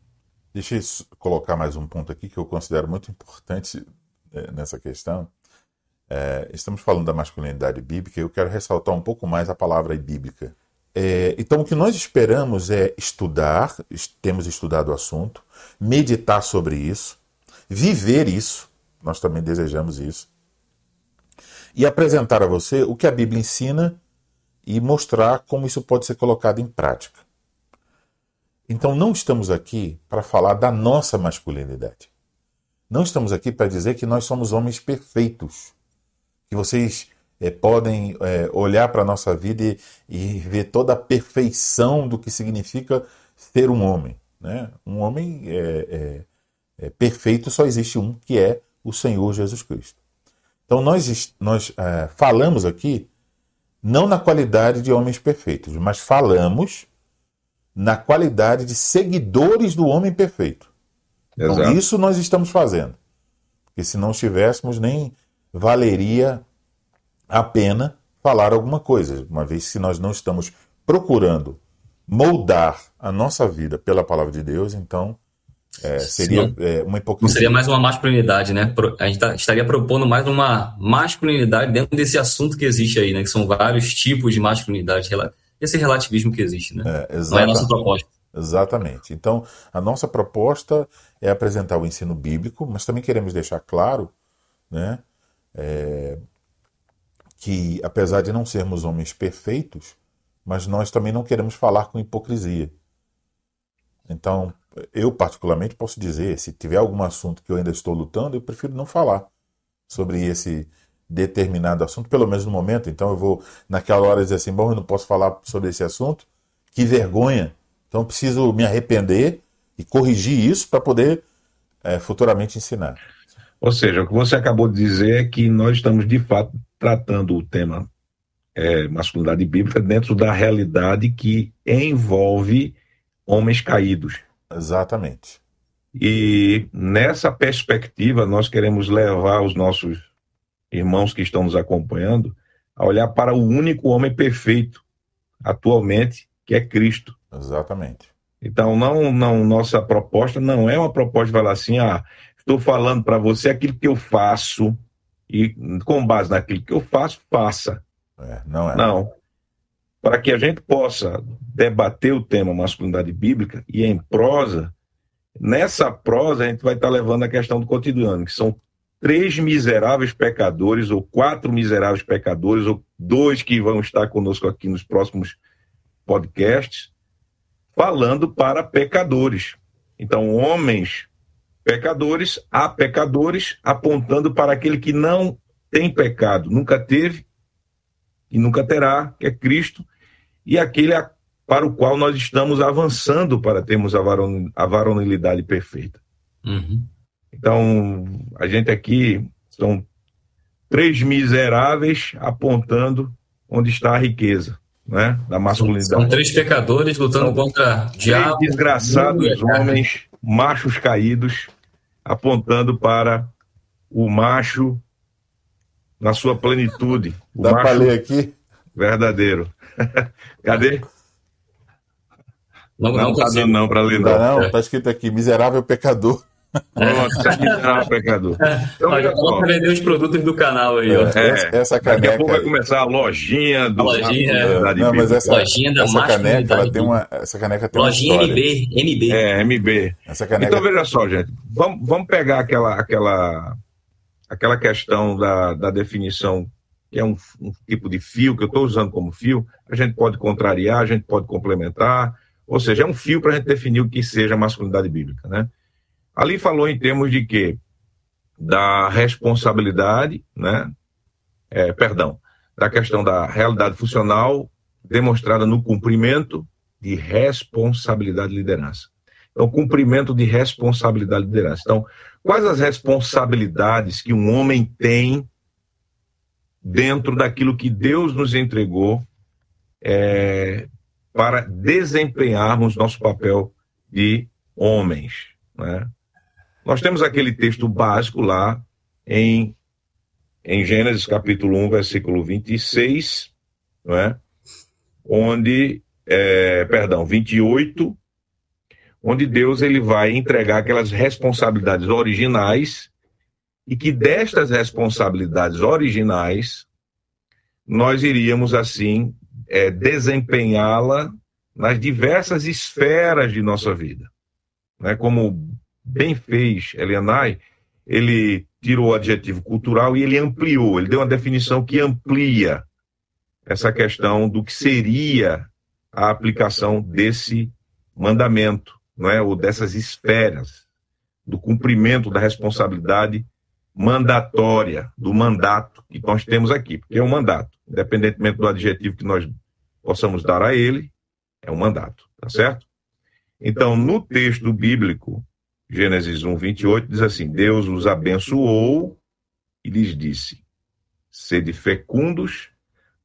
Deixa eu colocar mais um ponto aqui que eu considero muito importante é, nessa questão. É, estamos falando da masculinidade bíblica e eu quero ressaltar um pouco mais a palavra bíblica. É, então, o que nós esperamos é estudar, temos estudado o assunto, meditar sobre isso, viver isso, nós também desejamos isso, e apresentar a você o que a Bíblia ensina e mostrar como isso pode ser colocado em prática. Então não estamos aqui para falar da nossa masculinidade. Não estamos aqui para dizer que nós somos homens perfeitos, que vocês é, podem é, olhar para a nossa vida e, e, ver toda a perfeição do que significa ser um homem. Né? Um homem é, é, é perfeito só existe um, que é o Senhor Jesus Cristo. Então nós, nós é, falamos aqui não na qualidade de homens perfeitos, mas falamos na qualidade de seguidores do homem perfeito. Então, isso nós estamos fazendo. Porque se não estivéssemos, nem valeria a pena falar alguma coisa, uma vez que nós não estamos procurando moldar a nossa vida pela palavra de Deus, então é, seria é, uma hipocrisia. Não seria mais uma masculinidade, né? A gente tá, estaria propondo mais uma masculinidade dentro desse assunto que existe aí, né? Que são vários tipos de masculinidade, esse relativismo que existe, né? É, não é a nossa proposta. Exatamente. Então, a nossa proposta é apresentar o ensino bíblico, mas também queremos deixar claro, né? É, que apesar de não sermos homens perfeitos, mas nós também não queremos falar com hipocrisia. Então, eu particularmente posso dizer, se tiver algum assunto que eu ainda estou lutando, eu prefiro não falar sobre esse determinado assunto, pelo menos no momento. Então eu vou naquela hora dizer assim, bom, eu não posso falar sobre esse assunto, que vergonha. Então eu preciso me arrepender e corrigir isso para poder é, futuramente ensinar. Ou seja, o que você acabou de dizer é que nós estamos de fato tratando o tema é, masculinidade bíblica dentro da realidade que envolve homens caídos. Exatamente. E nessa perspectiva, nós queremos levar os nossos irmãos que estão nos acompanhando a olhar para o único homem perfeito atualmente, que é Cristo. Exatamente. Então, não, não, nossa proposta não é uma proposta de falar assim, ah, estou falando para você aquilo que eu faço, e com base naquilo que eu faço, faça. É, não é. Não. Para que a gente possa debater o tema masculinidade bíblica e em prosa, nessa prosa a gente vai estar levando a questão do cotidiano, que são três miseráveis pecadores, ou quatro miseráveis pecadores, ou dois que vão estar conosco aqui nos próximos podcasts, falando para pecadores. Então, homens pecadores a pecadores, apontando para aquele que não tem pecado, nunca teve e nunca terá, que é Cristo, e aquele para o qual nós estamos avançando para termos a, varon, a varonilidade perfeita. Uhum. Então, a gente aqui são três miseráveis apontando onde está a riqueza. Né, da masculinidade. São três pecadores lutando são contra diabo. Desgraçados homens machos caídos, apontando para o macho na sua plenitude. O Dá para ler aqui? Verdadeiro. Cadê? Não, não, não tá dando não para ler. Não, não, está escrito aqui, miserável pecador. Pronto, pecador. Então, Olha, vamos vender os produtos do canal aí, ó. É, essa caneca. Daqui a pouco vai começar a lojinha do. Lojinha, é. não, mas essa, lojinha da essa caneca, ela tem uma, essa caneca tem lojinha uma MB, MB. É, MB. Essa caneca... Então veja só, gente. Vamos, vamos pegar aquela, aquela, aquela questão da, da definição que é um, um tipo de fio que eu estou usando como fio. A gente pode contrariar, a gente pode complementar. Ou seja, é um fio para a gente definir o que seja masculinidade bíblica, né? Ali falou em termos de quê? Da responsabilidade, né? É, perdão, da questão da realidade funcional demonstrada no cumprimento de responsabilidade de liderança. Então, cumprimento de responsabilidade de liderança. Então, quais as responsabilidades que um homem tem dentro daquilo que Deus nos entregou é, para desempenharmos nosso papel de homens, né? Nós temos aquele texto básico lá em, em Gênesis capítulo 1, versículo 26, não é? onde, é, perdão, 28, onde Deus ele vai entregar aquelas responsabilidades originais e que destas responsabilidades originais nós iríamos assim é, desempenhá-la nas diversas esferas de nossa vida, né? Como bem fez Elianai, ele tirou o adjetivo cultural e ele ampliou, ele deu uma definição que amplia essa questão do que seria a aplicação desse mandamento, não é? ou dessas esferas do cumprimento da responsabilidade mandatória, do mandato que nós temos aqui, porque é um mandato, independentemente do adjetivo que nós possamos dar a ele, é um mandato, tá certo? Então, no texto bíblico, Gênesis 1, 28, diz assim: Deus os abençoou e lhes disse: Sede fecundos,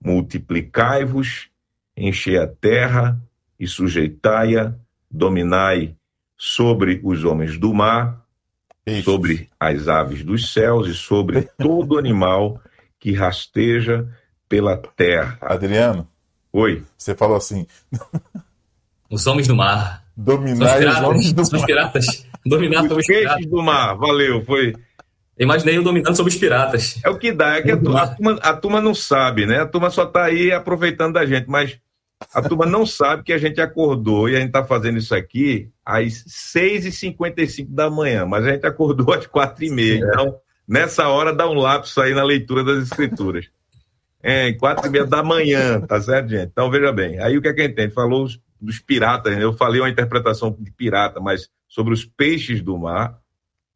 multiplicai-vos, enchei a terra e sujeitai-a, dominai sobre os homens do mar, Isso. sobre as aves dos céus e sobre todo animal que rasteja pela terra. Adriano? Oi. Você falou assim. Os homens do mar. Dominar os homens do mar. Os piratas. Dominar os peixes do mar. Valeu, foi. Imaginei eu dominando sobre os piratas. É o que dá, é que a, a, turma, a turma não sabe, né? A turma só está aí aproveitando da gente, mas a turma não sabe que a gente acordou e a gente está fazendo isso aqui às 6h55 da manhã, mas a gente acordou às 4h30. Então, nessa hora, dá um lapso aí na leitura das escrituras. É, 4h30 da manhã, tá certo, gente? Então, veja bem. Aí o que é que a gente tem? falou dos piratas, né? eu falei uma interpretação de pirata, mas sobre os peixes do mar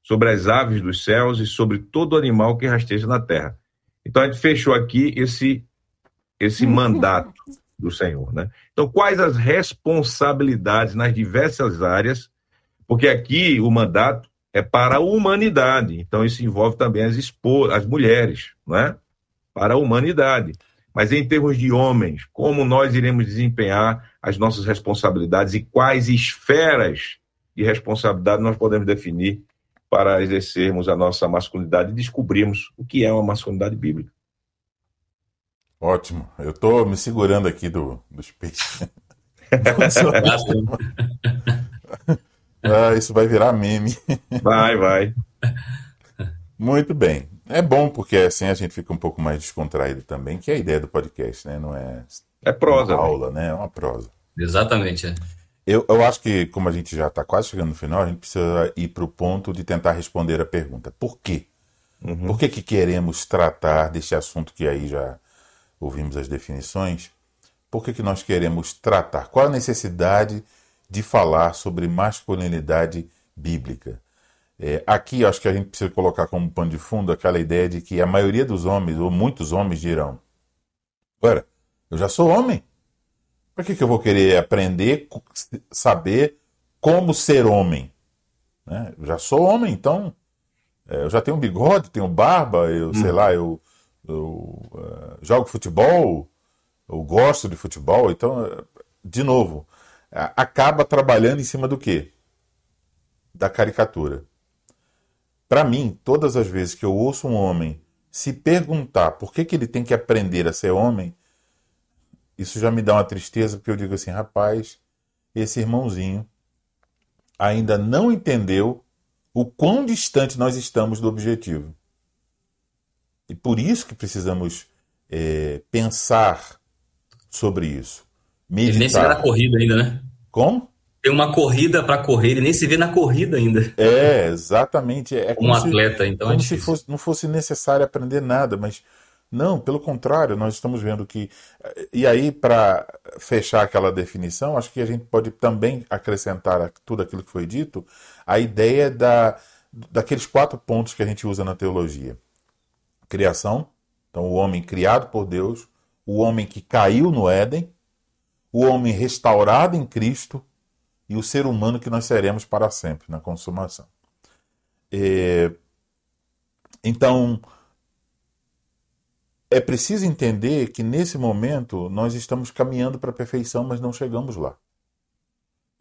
sobre as aves dos céus e sobre todo animal que rasteja na terra. Então a gente fechou aqui esse esse mandato do Senhor, né? Então quais as responsabilidades nas diversas áreas? Porque aqui o mandato é para a humanidade. Então isso envolve também as esposas, as mulheres, né? Para a humanidade. Mas em termos de homens, como nós iremos desempenhar as nossas responsabilidades e quais esferas de responsabilidade nós podemos definir para exercermos a nossa masculinidade e descobrirmos o que é uma masculinidade bíblica. Ótimo. Eu estou me segurando aqui do, dos peixes. ah, isso vai virar meme. Vai, vai. Muito bem. É bom porque assim a gente fica um pouco mais descontraído também, que é a ideia do podcast, né? Não é é prosa, uma aula, né? É uma prosa. Exatamente. É. Eu, eu acho que, como a gente já está quase chegando no final, a gente precisa ir para o ponto de tentar responder a pergunta: por quê? Uhum. Por que, que queremos tratar desse assunto que aí já ouvimos as definições? Por que, que nós queremos tratar? Qual a necessidade de falar sobre masculinidade bíblica? É, aqui acho que a gente precisa colocar como pano de fundo aquela ideia de que a maioria dos homens, ou muitos homens, dirão: Ora, eu já sou homem. Para que, que eu vou querer aprender, saber como ser homem? Né? Eu já sou homem, então é, eu já tenho bigode, tenho barba, eu hum. sei lá, eu, eu uh, jogo futebol, eu gosto de futebol, então, de novo, acaba trabalhando em cima do quê? Da caricatura. Para mim, todas as vezes que eu ouço um homem se perguntar por que, que ele tem que aprender a ser homem, isso já me dá uma tristeza, porque eu digo assim, rapaz, esse irmãozinho ainda não entendeu o quão distante nós estamos do objetivo. E por isso que precisamos é, pensar sobre isso. Meditar. Ele nem se vê na corrida ainda, né? Como? Tem uma corrida para correr, ele nem se vê na corrida ainda. É, exatamente. É como um atleta, se, então. Como é se fosse, não fosse necessário aprender nada, mas não, pelo contrário, nós estamos vendo que. E aí, para fechar aquela definição, acho que a gente pode também acrescentar a tudo aquilo que foi dito a ideia da, daqueles quatro pontos que a gente usa na teologia: criação, então o homem criado por Deus, o homem que caiu no Éden, o homem restaurado em Cristo e o ser humano que nós seremos para sempre na consumação. É... Então é preciso entender que nesse momento nós estamos caminhando para a perfeição, mas não chegamos lá.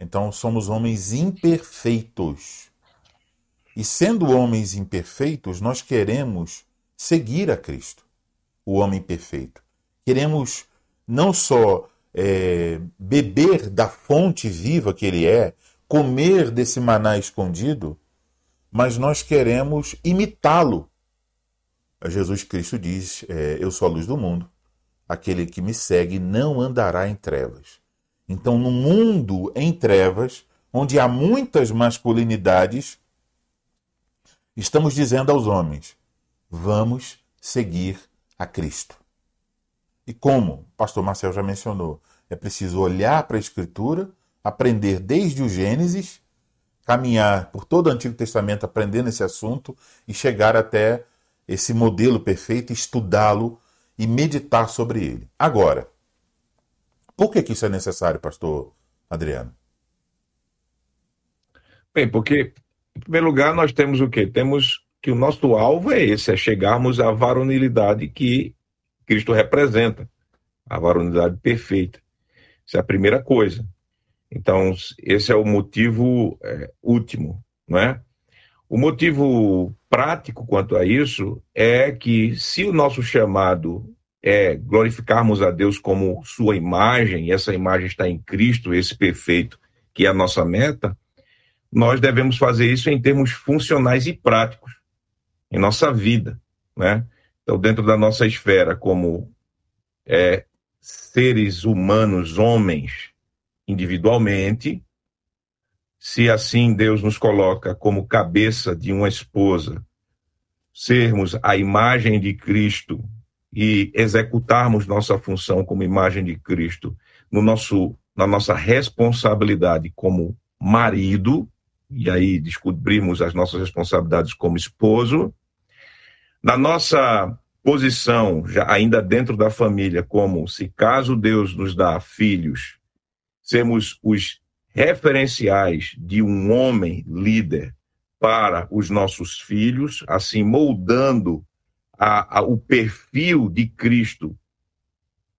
Então somos homens imperfeitos. E sendo homens imperfeitos, nós queremos seguir a Cristo, o homem perfeito. Queremos não só é, beber da fonte viva que Ele é, comer desse maná escondido, mas nós queremos imitá-lo Jesus Cristo diz: é, Eu sou a luz do mundo. Aquele que me segue não andará em trevas. Então, no mundo em trevas, onde há muitas masculinidades, estamos dizendo aos homens: vamos seguir a Cristo. E como o pastor Marcel já mencionou, é preciso olhar para a Escritura, aprender desde o Gênesis, caminhar por todo o Antigo Testamento aprendendo esse assunto e chegar até esse modelo perfeito, estudá-lo e meditar sobre ele. Agora, por que, que isso é necessário, pastor Adriano? Bem, porque, em primeiro lugar, nós temos o quê? Temos que o nosso alvo é esse, é chegarmos à varonilidade que Cristo representa, a varonilidade perfeita. Essa é a primeira coisa. Então, esse é o motivo é, último, não é? O motivo prático quanto a isso é que, se o nosso chamado é glorificarmos a Deus como sua imagem, e essa imagem está em Cristo, esse perfeito, que é a nossa meta, nós devemos fazer isso em termos funcionais e práticos, em nossa vida, né? Então, dentro da nossa esfera, como é, seres humanos, homens, individualmente, se assim Deus nos coloca como cabeça de uma esposa, sermos a imagem de Cristo e executarmos nossa função como imagem de Cristo no nosso, na nossa responsabilidade como marido, e aí descobrimos as nossas responsabilidades como esposo, na nossa posição, já ainda dentro da família, como se caso Deus nos dá filhos, sermos os referenciais de um homem líder para os nossos filhos, assim moldando a, a, o perfil de Cristo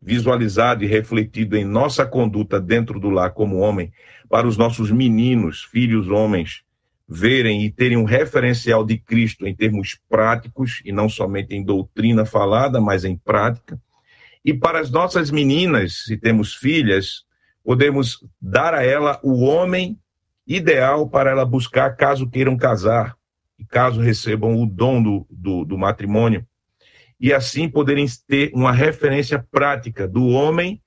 visualizado e refletido em nossa conduta dentro do lar como homem, para os nossos meninos, filhos homens, verem e terem um referencial de Cristo em termos práticos e não somente em doutrina falada, mas em prática. E para as nossas meninas, se temos filhas, podemos dar a ela o homem ideal para ela buscar caso queiram casar e caso recebam o dom do, do, do matrimônio. E assim poderem ter uma referência prática do homem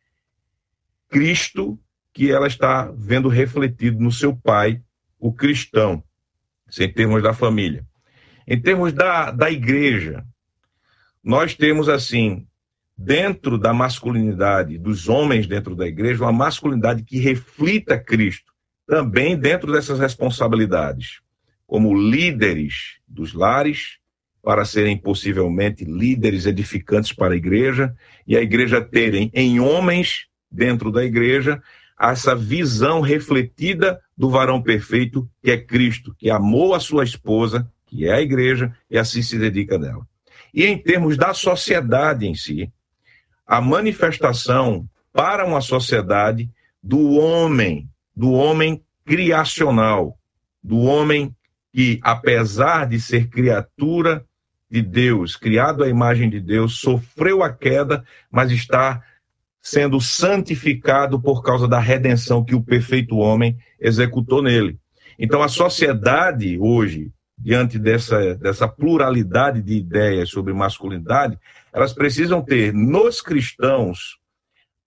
Cristo que ela está vendo refletido no seu pai, o cristão em termos da família. Em termos da, da igreja, nós temos, assim, dentro da masculinidade, dos homens dentro da igreja, uma masculinidade que reflita Cristo, também dentro dessas responsabilidades, como líderes dos lares, para serem possivelmente líderes edificantes para a igreja, e a igreja terem em homens dentro da igreja essa visão refletida do varão perfeito, que é Cristo, que amou a sua esposa, que é a igreja, e assim se dedica dela. E em termos da sociedade em si, a manifestação para uma sociedade do homem, do homem criacional, do homem que, apesar de ser criatura de Deus, criado à imagem de Deus, sofreu a queda, mas está sendo santificado por causa da redenção que o perfeito homem executou nele. Então, a sociedade hoje, diante dessa, dessa pluralidade de ideias sobre masculinidade, elas precisam ter nos cristãos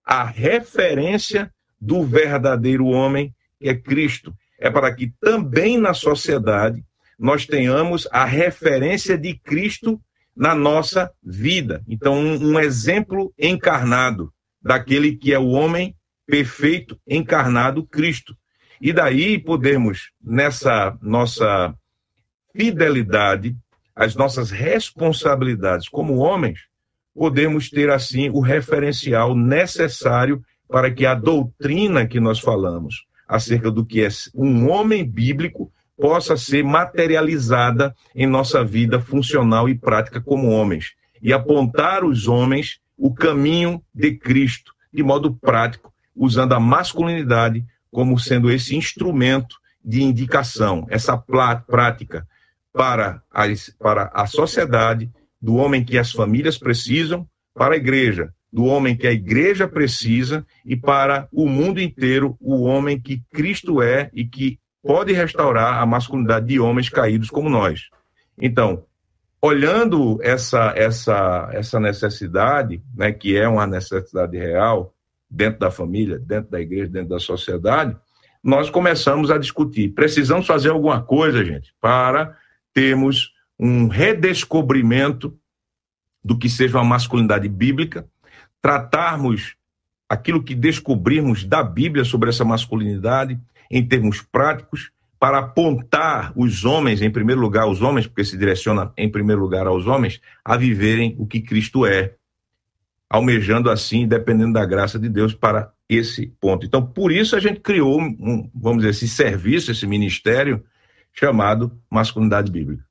a referência do verdadeiro homem, que é Cristo. É para que também na sociedade nós tenhamos a referência de Cristo na nossa vida. Então, um, um exemplo encarnado daquele que é o homem perfeito encarnado, Cristo. E daí podemos, nessa nossa fidelidade, as nossas responsabilidades como homens, podemos ter assim o referencial necessário para que a doutrina que nós falamos acerca do que é um homem bíblico possa ser materializada em nossa vida funcional e prática como homens e apontar os homens o caminho de Cristo, de modo prático, usando a masculinidade como sendo esse instrumento de indicação, essa prática para a, para a sociedade, do homem que as famílias precisam, para a igreja, do homem que a igreja precisa e para o mundo inteiro, o homem que Cristo é e que pode restaurar a masculinidade de homens caídos como nós. Então, olhando essa, essa, essa necessidade, né, que é uma necessidade real, dentro da família, dentro da igreja, dentro da sociedade, nós começamos a discutir. Precisamos fazer alguma coisa, gente, para termos um redescobrimento do que seja uma masculinidade bíblica, tratarmos aquilo que descobrimos da Bíblia sobre essa masculinidade em termos práticos, para apontar os homens, em primeiro lugar, os homens, porque se direciona em primeiro lugar aos homens, a viverem o que Cristo é, almejando assim, dependendo da graça de Deus, para esse ponto. Então, por isso a gente criou, um, vamos dizer, esse serviço, esse ministério chamado Masculinidade Bíblica.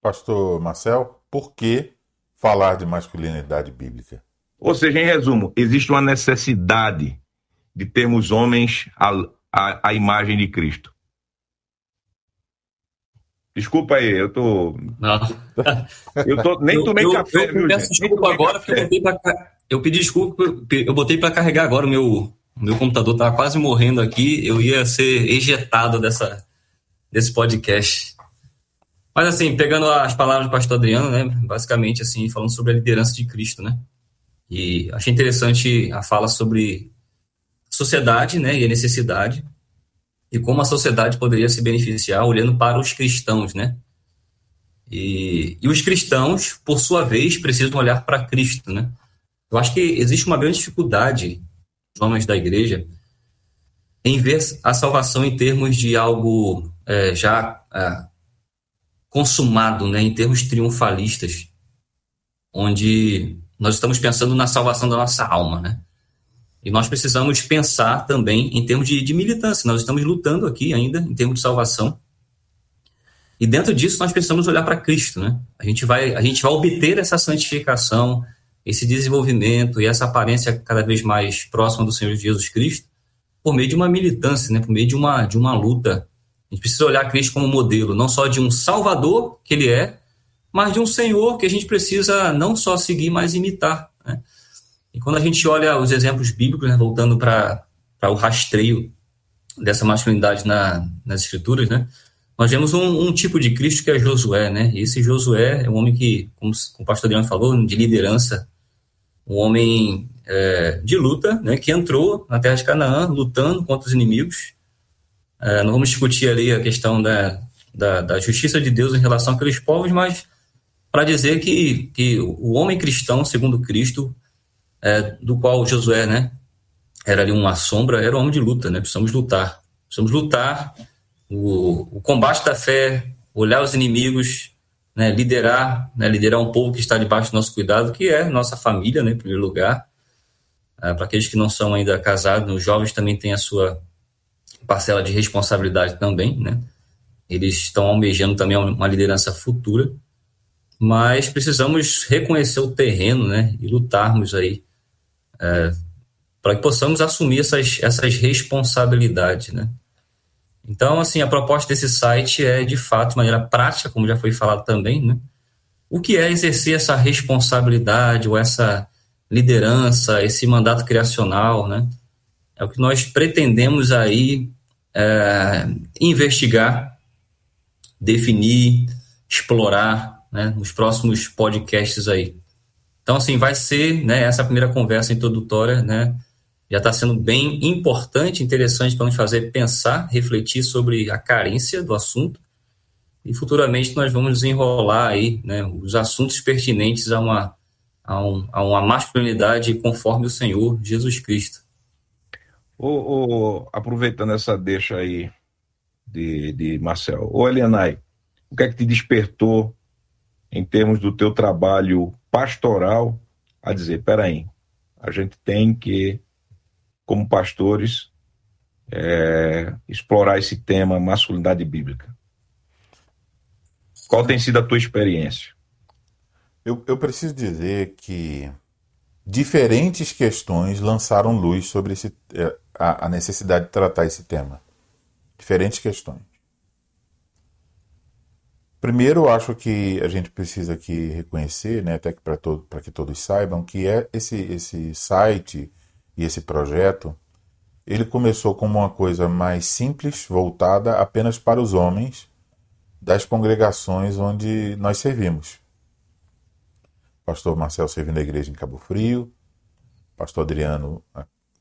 Pastor Marcel, por que falar de masculinidade bíblica? Ou seja, em resumo, existe uma necessidade de termos homens à, à, à imagem de Cristo. Desculpa aí, eu tô. Não. Eu tô, nem tomei eu, café, eu, eu peço desculpa agora café. porque eu, pra, eu pedi desculpa, eu botei para carregar agora o meu, meu computador tava quase morrendo aqui, eu ia ser ejetado dessa, desse podcast. Mas assim, pegando as palavras do pastor Adriano, né, basicamente assim, falando sobre a liderança de Cristo, né? E achei interessante a fala sobre sociedade, né, e a necessidade e como a sociedade poderia se beneficiar olhando para os cristãos, né? E, e os cristãos, por sua vez, precisam olhar para Cristo, né? Eu acho que existe uma grande dificuldade dos homens da igreja em ver a salvação em termos de algo é, já é, consumado, né, em termos triunfalistas, onde nós estamos pensando na salvação da nossa alma, né? E nós precisamos pensar também em termos de, de militância. Nós estamos lutando aqui ainda em termos de salvação. E dentro disso nós precisamos olhar para Cristo, né? A gente vai a gente vai obter essa santificação, esse desenvolvimento e essa aparência cada vez mais próxima do Senhor Jesus Cristo por meio de uma militância, né? Por meio de uma de uma luta. A gente precisa olhar Cristo como modelo, não só de um Salvador que ele é, mas de um Senhor que a gente precisa não só seguir, mas imitar. Né? E quando a gente olha os exemplos bíblicos, né, voltando para o rastreio dessa masculinidade na, nas escrituras, né, nós vemos um, um, tipo de Cristo que é Josué, né? E esse Josué é um homem que, como, como o pastor Adriano falou, de liderança, um homem é, de luta, né? Que entrou na terra de Canaã lutando contra os inimigos. É, não vamos discutir ali a questão da, da, da justiça de Deus em relação àqueles povos, mas para dizer que, que o homem cristão, segundo Cristo, é, do qual Josué, né, era ali uma sombra, era um homem de luta, né? Precisamos lutar. Precisamos lutar. O, o combate da fé, olhar os inimigos, né, liderar, né, liderar um povo que está debaixo do nosso cuidado, que é nossa família, né, em primeiro lugar. É, Para aqueles que não são ainda casados, os jovens também têm a sua parcela de responsabilidade também, né? Eles estão almejando também uma liderança futura, mas precisamos reconhecer o terreno, né, e lutarmos aí é, para que possamos assumir essas, essas responsabilidades, né? Então, assim, a proposta desse site é, de fato, de maneira prática, como já foi falado também, né? O que é exercer essa responsabilidade ou essa liderança, esse mandato criacional, né? É o que nós pretendemos aí é, investigar, definir, explorar, né? Nos próximos podcasts aí. Então, assim, vai ser né, essa primeira conversa introdutória, né? Já está sendo bem importante, interessante para nos fazer pensar, refletir sobre a carência do assunto. E futuramente nós vamos desenrolar aí né, os assuntos pertinentes a uma, a, um, a uma masculinidade conforme o Senhor Jesus Cristo. Ô, aproveitando essa deixa aí de, de Marcel, ô Elianai, o que é que te despertou em termos do teu trabalho pastoral a dizer: peraí, a gente tem que, como pastores, é, explorar esse tema masculinidade bíblica. Qual tem sido a tua experiência? Eu, eu preciso dizer que diferentes questões lançaram luz sobre esse, é, a, a necessidade de tratar esse tema. Diferentes questões. Primeiro, eu acho que a gente precisa aqui reconhecer, né, até que para todo, que todos saibam, que é esse, esse site e esse projeto, ele começou como uma coisa mais simples, voltada apenas para os homens das congregações onde nós servimos. Pastor Marcel servindo a igreja em Cabo Frio, Pastor Adriano,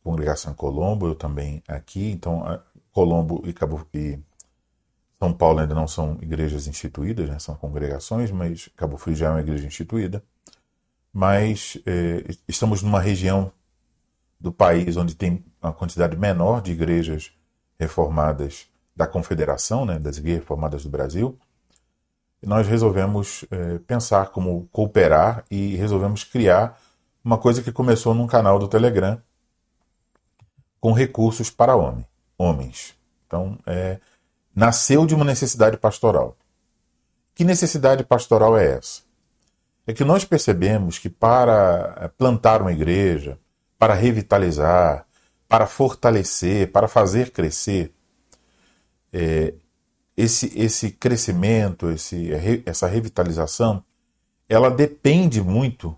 congregação Colombo, eu também aqui, então Colombo e Cabo e são Paulo ainda não são igrejas instituídas, né? são congregações, mas Cabo Frio já é uma igreja instituída. Mas é, estamos numa região do país onde tem uma quantidade menor de igrejas reformadas da Confederação, né, das Igrejas Reformadas do Brasil, e nós resolvemos é, pensar como cooperar e resolvemos criar uma coisa que começou num canal do Telegram com recursos para homem, homens. Então, é, nasceu de uma necessidade pastoral. Que necessidade pastoral é essa? É que nós percebemos que para é, plantar uma igreja, para revitalizar, para fortalecer, para fazer crescer, é, esse, esse crescimento, esse, essa revitalização, ela depende muito,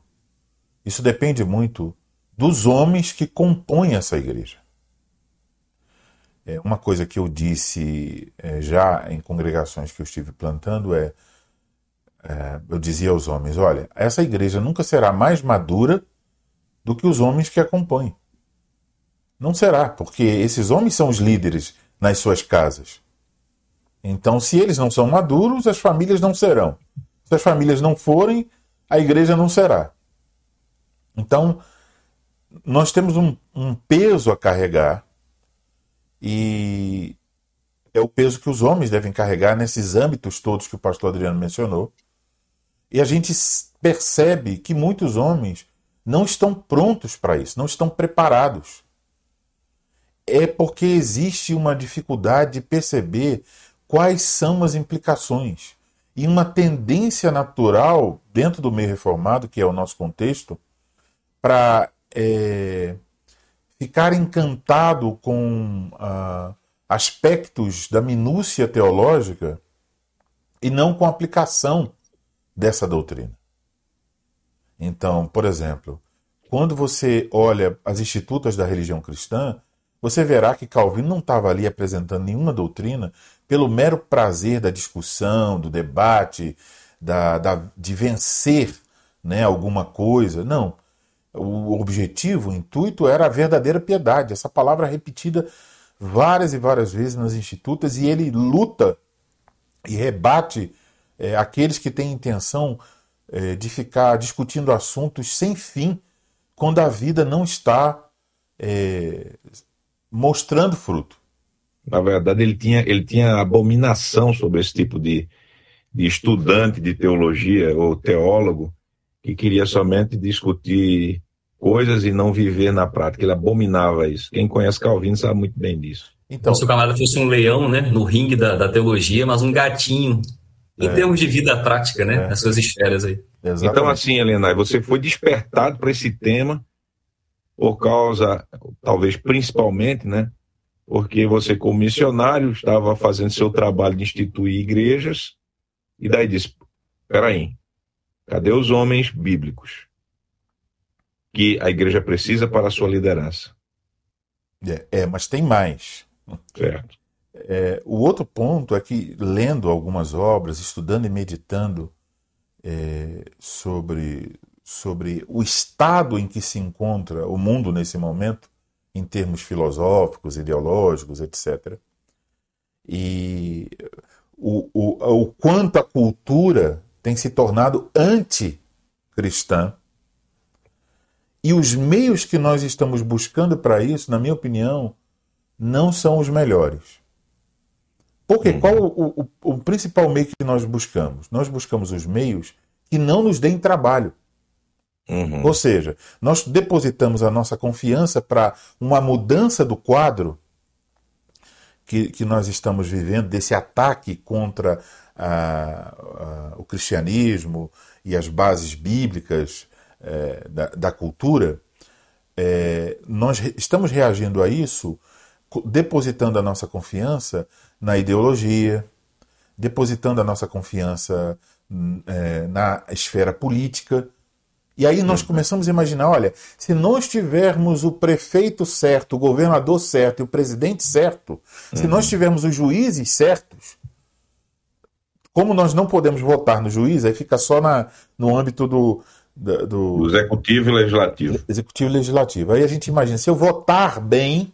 isso depende muito dos homens que compõem essa igreja. É, uma coisa que eu disse é, já em congregações que eu estive plantando é, é, eu dizia aos homens, olha, essa igreja nunca será mais madura do que os homens que a compõem. Não será, porque esses homens são os líderes nas suas casas. Então, se eles não são maduros, as famílias não serão. Se as famílias não forem, a igreja não será. Então, nós temos um, um peso a carregar e é o peso que os homens devem carregar nesses âmbitos todos que o pastor Adriano mencionou. E a gente percebe que muitos homens não estão prontos para isso, não estão preparados. É porque existe uma dificuldade de perceber quais são as implicações. E uma tendência natural dentro do meio reformado, que é o nosso contexto, para é, ficar encantado com ah, aspectos da minúcia teológica e não com a aplicação dessa doutrina. Então, por exemplo, quando você olha as institutas da religião cristã, você verá que Calvino não estava ali apresentando nenhuma doutrina pelo mero prazer da discussão, do debate, da, da, de vencer né, alguma coisa. Não. O objetivo, o intuito era a verdadeira piedade. Essa palavra repetida várias e várias vezes nas institutas e ele luta e rebate é, aqueles que têm intenção é, de ficar discutindo assuntos sem fim quando a vida não está é, mostrando fruto. Na verdade, ele tinha, ele tinha abominação sobre esse tipo de, de estudante de teologia ou teólogo que queria somente discutir coisas e não viver na prática. Ele abominava isso. Quem conhece Calvino sabe muito bem disso. Então, se o camarada fosse um leão, né, no ringue da, da teologia, mas um gatinho em é. termos de vida prática, né, é. nas suas esferas aí. Exatamente. Então, assim, Helena, você foi despertado para esse tema por causa, talvez principalmente, né? Porque você, como missionário, estava fazendo seu trabalho de instituir igrejas, e daí disse: peraí, cadê os homens bíblicos que a igreja precisa para a sua liderança? É, é mas tem mais. Certo. É, o outro ponto é que, lendo algumas obras, estudando e meditando é, sobre, sobre o estado em que se encontra o mundo nesse momento, em termos filosóficos, ideológicos, etc. E o, o, o quanto a cultura tem se tornado anticristã. E os meios que nós estamos buscando para isso, na minha opinião, não são os melhores. Porque uhum. qual o, o, o principal meio que nós buscamos? Nós buscamos os meios que não nos deem trabalho. Uhum. Ou seja, nós depositamos a nossa confiança para uma mudança do quadro que, que nós estamos vivendo, desse ataque contra a, a, o cristianismo e as bases bíblicas é, da, da, cultura. É, nós re, estamos reagindo a isso depositando a nossa confiança na ideologia, depositando a nossa confiança é, na esfera política e aí nós começamos a imaginar, olha, se nós tivermos o prefeito certo, o governador certo e o presidente certo, se nós uhum. tivermos os juízes certos, como nós não podemos votar no juiz, aí fica só na, no âmbito do, do, do executivo e legislativo. Executivo e legislativo. Aí a gente imagina, se eu votar bem,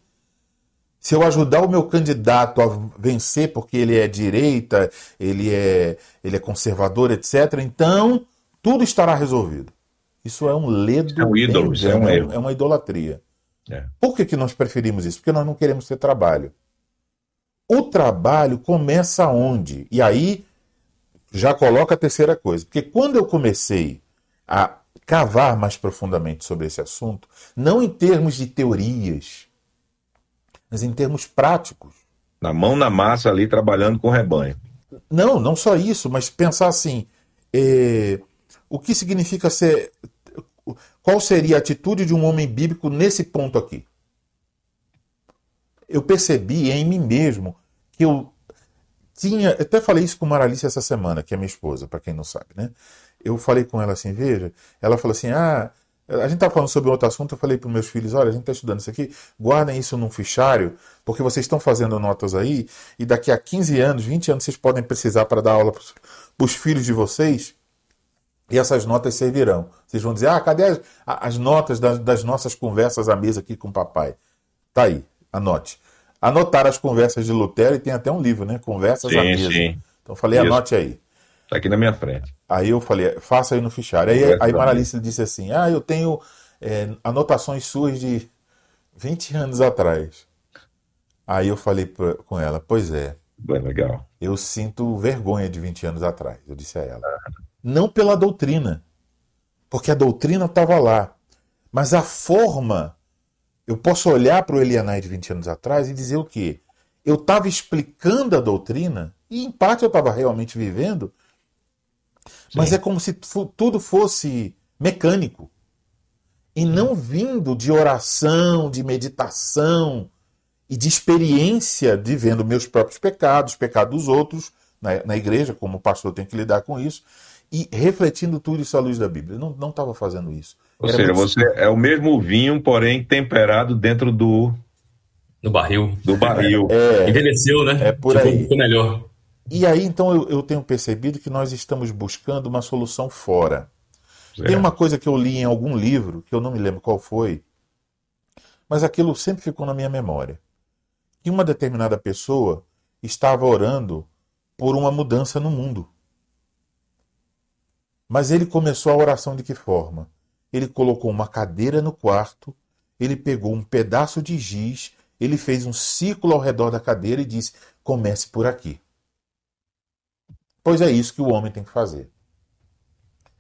se eu ajudar o meu candidato a vencer porque ele é direita, ele é, ele é conservador, etc., então tudo estará resolvido. Isso é um ledo. É um ídolo, isso é, um erro. é uma idolatria. É. Por que, que nós preferimos isso? Porque nós não queremos ter trabalho. o trabalho começa onde? E aí já coloca a terceira coisa. Porque quando eu comecei a cavar mais profundamente sobre esse assunto, não em termos de teorias, mas em termos práticos. Na mão na massa ali, trabalhando com o rebanho. Não, não só isso, mas pensar assim: é, o que significa ser. Qual seria a atitude de um homem bíblico nesse ponto aqui? Eu percebi em mim mesmo que eu tinha. Até falei isso com Maralice essa semana, que é minha esposa, para quem não sabe, né? Eu falei com ela assim: veja, ela falou assim: ah, a gente estava falando sobre outro assunto, eu falei para meus filhos, olha, a gente está estudando isso aqui, guardem isso num fichário, porque vocês estão fazendo notas aí, e daqui a 15 anos, 20 anos, vocês podem precisar para dar aula para os filhos de vocês, e essas notas servirão. Vocês vão dizer, ah, cadê as, as notas das, das, nossas conversas à mesa aqui com o papai? Tá aí, anote. Anotar as conversas de Lutero, e tem até um livro, né? Conversas sim, à mesa. Sim. Então eu falei, isso. anote aí. Está aqui na minha frente. Aí eu falei, faça aí no fichário. Aí, aí Maralice disse assim: Ah, eu tenho é, anotações suas de 20 anos atrás. Aí eu falei pra, com ela: Pois é. Bem legal. Eu sinto vergonha de 20 anos atrás, eu disse a ela. Não pela doutrina, porque a doutrina estava lá. Mas a forma, eu posso olhar para o Elianai de 20 anos atrás e dizer o quê? Eu estava explicando a doutrina, e em parte eu estava realmente vivendo, mas é como se tudo fosse mecânico. E não vindo de oração, de meditação e de experiência de vendo meus próprios pecados, pecados dos outros na, na igreja, como o pastor tem que lidar com isso, e refletindo tudo isso à luz da Bíblia. Eu não estava fazendo isso. Ou Era seja, você é o mesmo vinho, porém temperado dentro do. Do barril. Do barril. É, Envelheceu, né? É por ficou, aí. Ficou melhor. E aí, então, eu, eu, tenho percebido que nós estamos buscando uma solução fora. Tem uma coisa que eu li em algum livro, que eu não me lembro qual foi, mas aquilo sempre ficou na minha memória. Que uma determinada pessoa estava orando por uma mudança no mundo. Mas ele começou a oração de que forma? Ele colocou uma cadeira no quarto, ele pegou um pedaço de giz, ele fez um círculo ao redor da cadeira e disse: comece por aqui. Pois é isso que o homem tem que fazer.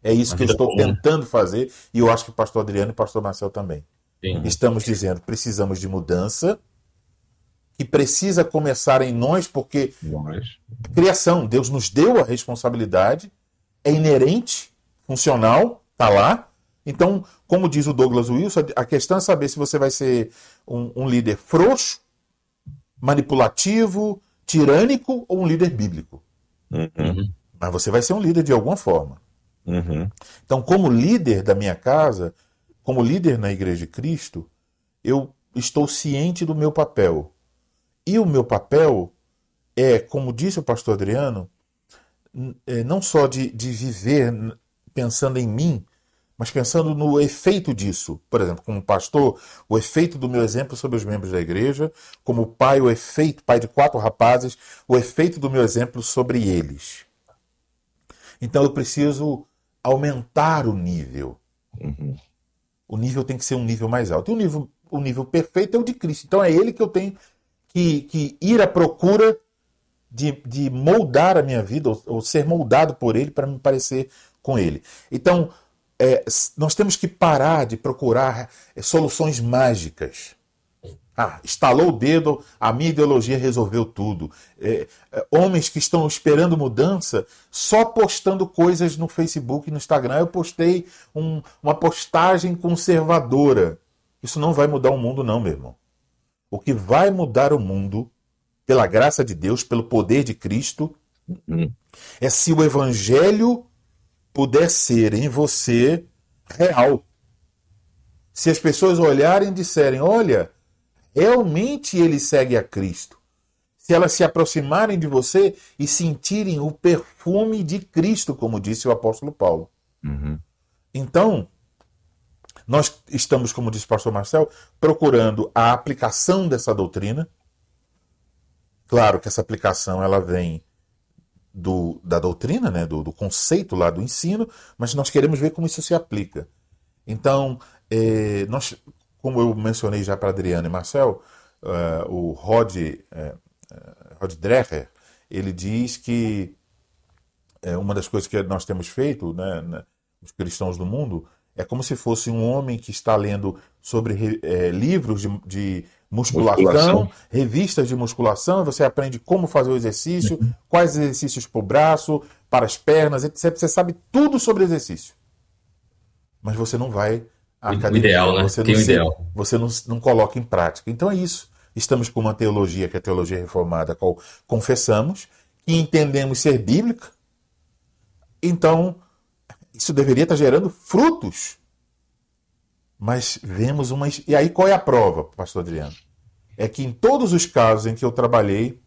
É isso que eu estou tentando fazer e eu acho que o pastor Adriano e o pastor Marcel também. Sim. Estamos dizendo, precisamos de mudança que precisa começar em nós porque nós. criação, Deus nos deu a responsabilidade, é inerente, funcional, está lá. Então, como diz o Douglas Wilson, a questão é saber se você vai ser um, um líder frouxo, manipulativo, tirânico ou um líder bíblico. Uhum. Mas você vai ser um líder de alguma forma. Uhum. Então, como líder da minha casa, como líder na Igreja de Cristo, eu estou ciente do meu papel. E o meu papel é, como disse o pastor Adriano, é, não só de, de viver pensando em mim, mas pensando no efeito disso. Por exemplo, como pastor, o efeito do meu exemplo sobre os membros da igreja, como pai, o efeito, pai de quatro rapazes, o efeito do meu exemplo sobre eles. Então eu preciso aumentar o nível. Uhum. O nível tem que ser um nível mais alto. E o nível, o nível perfeito é o de Cristo. Então é ele que eu tenho que, que ir à procura de, de moldar a minha vida, ou, ou ser moldado por ele para me parecer com ele. Então, é, nós temos que parar de procurar é, soluções mágicas. Ah, estalou o dedo, a minha ideologia resolveu tudo. É, é, homens que estão esperando mudança só postando coisas no Facebook e no Instagram. Eu postei um, uma postagem conservadora. Isso não vai mudar o mundo, não, meu irmão. O que vai mudar o mundo, pela graça de Deus, pelo poder de Cristo, uhum. é se o evangelho puder ser em você real. Se as pessoas olharem e disserem: olha, realmente ele segue a Cristo. Se elas se aproximarem de você e sentirem o perfume de Cristo, como disse o apóstolo Paulo. Uhum. Então, nós estamos, como disse o pastor Marcel, procurando a aplicação dessa doutrina. Claro que essa aplicação ela vem do, da doutrina, né, do, do, conceito lá do ensino, mas nós queremos ver como isso se aplica. Então, é, nós, como eu mencionei já para Adriana e Marcel, uh, o Rod uh, Rod Dreher, ele diz que é, uma das coisas que nós temos feito, né, né, os cristãos do mundo, é como se fosse um homem que está lendo sobre livros de, de musculação, musculação, revistas de musculação, você aprende como fazer o exercício, uhum. quais exercícios para o braço, para as pernas, etc. Você sabe tudo sobre exercício. Mas você não vai à academia. Ideal, né? Você, não, se, ideal. você não, não coloca em prática. Então é isso. Estamos com uma teologia que é a teologia reformada, qual confessamos, e entendemos ser bíblica. Então, isso deveria estar gerando frutos. Mas vemos uma. E aí qual é a prova, pastor Adriano? É que em todos os casos em que eu trabalhei,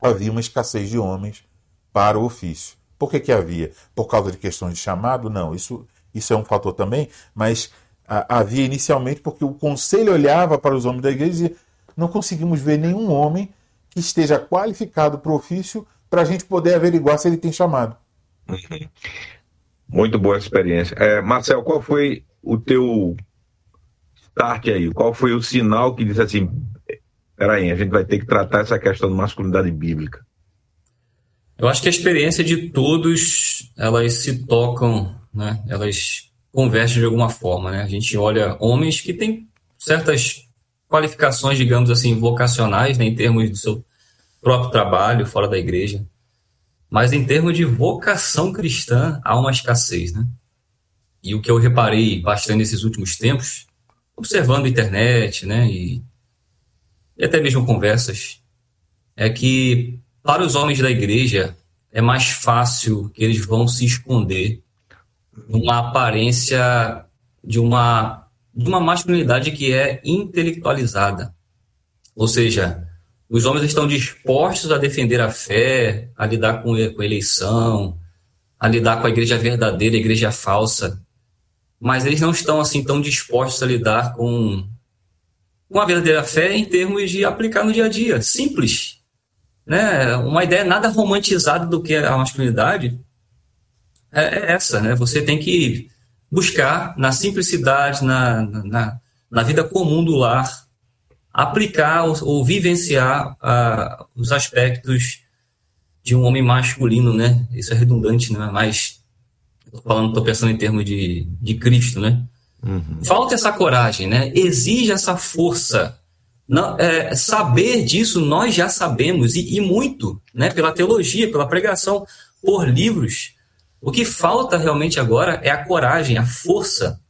havia uma escassez de homens para o ofício. Por que, que havia? Por causa de questões de chamado? Não, isso, isso é um fator também, mas a, havia inicialmente porque o conselho olhava para os homens da igreja e dizia: não conseguimos ver nenhum homem que esteja qualificado para o ofício para a gente poder averiguar se ele tem chamado. Uhum. Muito boa experiência. É, Marcel, qual foi o teu start aí? Qual foi o sinal que disse assim: peraí, a gente vai ter que tratar essa questão de masculinidade bíblica? Eu acho que a experiência de todos, elas se tocam, né? Elas convergem de alguma forma, né? A gente olha homens que têm certas qualificações, digamos assim, vocacionais, né, em termos do seu próprio trabalho fora da igreja. Mas em termos de vocação cristã, há uma escassez, né? E o que eu reparei bastante nesses últimos tempos, observando a internet, né, e, e até mesmo conversas, é que para os homens da igreja é mais fácil que eles vão se esconder numa aparência de uma, de uma masculinidade que é intelectualizada. Ou seja, os homens estão dispostos a defender a fé, a lidar com, a eleição, a lidar com a igreja verdadeira, a igreja falsa, mas eles não estão assim tão dispostos a lidar com, com a verdadeira fé em termos de aplicar no dia a dia, simples. Né? Uma ideia nada romantizada do que é a masculinidade é, é essa, né? Você tem que buscar na simplicidade, na, na, na vida comum do lar, aplicar ou, ou vivenciar uh, os aspectos de um homem masculino, né? Isso é redundante, né? Mas falando, tô pensando em termos de, de Cristo, né? Uhum. Falta essa coragem, né? Exige essa força. Não, é, saber disso nós já sabemos e, e muito, né? Pela teologia, pela pregação, por livros. O que falta realmente agora é a coragem, a força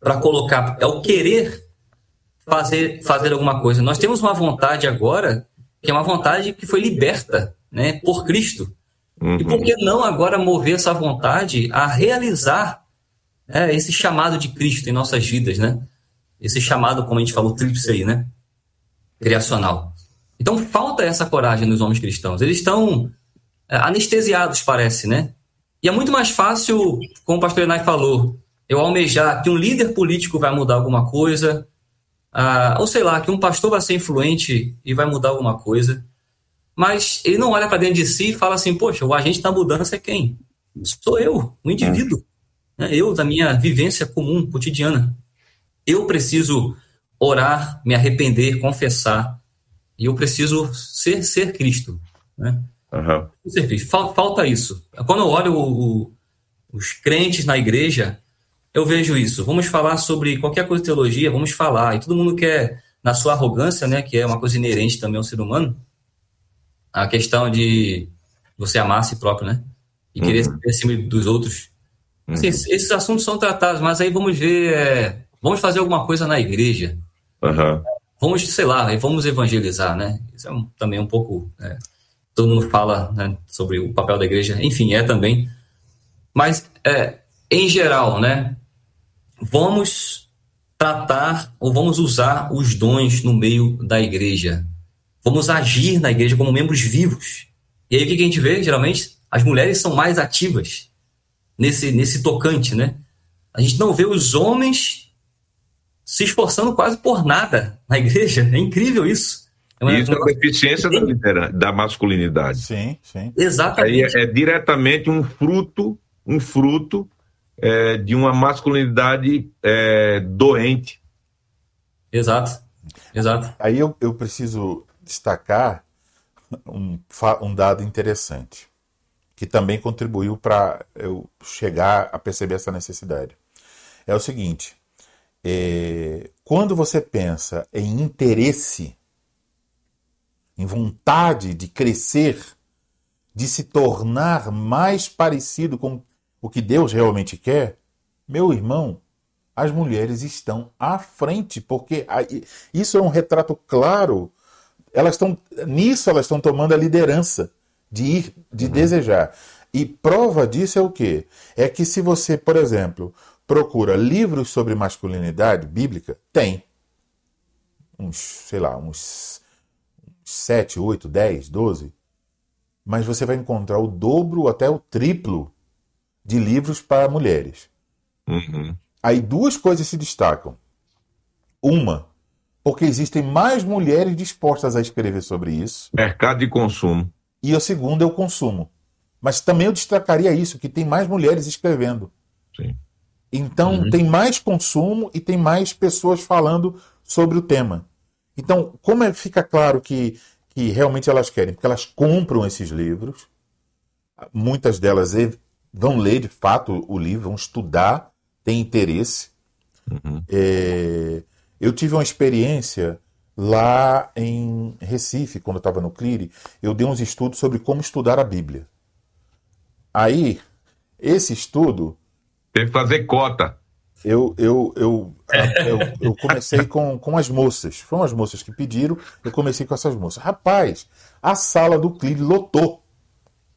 para colocar, é o querer fazer, fazer alguma coisa. Nós temos uma vontade agora, que é uma vontade que foi liberta né, por Cristo. Uhum. E por que não agora mover essa vontade a realizar é, esse chamado de Cristo em nossas vidas, né? Esse chamado, como a gente falou, tríplice aí, né? Criacional. Então falta essa coragem nos homens cristãos. Eles estão é, anestesiados, parece, né? E é muito mais fácil, como o pastor Enai falou, eu almejar que um líder político vai mudar alguma coisa, ah, ou sei lá, que um pastor vai ser influente e vai mudar alguma coisa, mas ele não olha para dentro de si e fala assim: poxa, o agente da mudança é quem? Sou eu, o indivíduo. Né? Eu, da minha vivência comum, cotidiana. Eu preciso orar, me arrepender, confessar. E eu preciso ser, ser Cristo. Né? Uhum. Ser Cristo. Falta, falta isso. Quando eu olho o, o, os crentes na igreja, eu vejo isso. Vamos falar sobre qualquer coisa de teologia, vamos falar. E todo mundo quer, na sua arrogância, né, que é uma coisa inerente também ao ser humano, a questão de você amar a si próprio, né? E querer uhum. ser acima dos outros. Uhum. Assim, esses assuntos são tratados, mas aí vamos ver. É, vamos fazer alguma coisa na igreja. Uhum. Vamos, sei lá, vamos evangelizar, né? Isso é um, também um pouco. É, todo mundo fala né, sobre o papel da igreja, enfim, é também. Mas, é, em geral, né? Vamos tratar ou vamos usar os dons no meio da igreja. Vamos agir na igreja como membros vivos. E aí o que a gente vê, geralmente? As mulheres são mais ativas nesse, nesse tocante, né? A gente não vê os homens se esforçando quase por nada na igreja. É incrível isso. É isso é a deficiência da, da masculinidade. Sim, sim. Exatamente. Aí é, é diretamente um fruto, um fruto é, de uma masculinidade é, doente. Exato, exato. Aí eu, eu preciso destacar um, um dado interessante, que também contribuiu para eu chegar a perceber essa necessidade. É o seguinte: é, quando você pensa em interesse, em vontade de crescer, de se tornar mais parecido com o que Deus realmente quer, meu irmão, as mulheres estão à frente, porque isso é um retrato claro. Elas estão nisso, elas estão tomando a liderança de ir, de uhum. desejar. E prova disso é o quê? É que se você, por exemplo, procura livros sobre masculinidade bíblica, tem uns, sei lá, uns 7, 8, 10, 12, mas você vai encontrar o dobro até o triplo de livros para mulheres. Uhum. Aí duas coisas se destacam. Uma, porque existem mais mulheres dispostas a escrever sobre isso. Mercado de consumo. E a segunda é o consumo. Mas também eu destacaria isso, que tem mais mulheres escrevendo. Sim. Então uhum. tem mais consumo e tem mais pessoas falando sobre o tema. Então, como é, fica claro que, que realmente elas querem? Porque elas compram esses livros, muitas delas vão ler de fato o livro, vão estudar tem interesse. Uhum. É, eu tive uma experiência lá em Recife, quando eu estava no CLIRE, eu dei uns estudos sobre como estudar a Bíblia. Aí, esse estudo. Teve que fazer cota. Eu, eu, eu, eu, eu comecei com, com as moças. Foram as moças que pediram, eu comecei com essas moças. Rapaz, a sala do CLIRE lotou.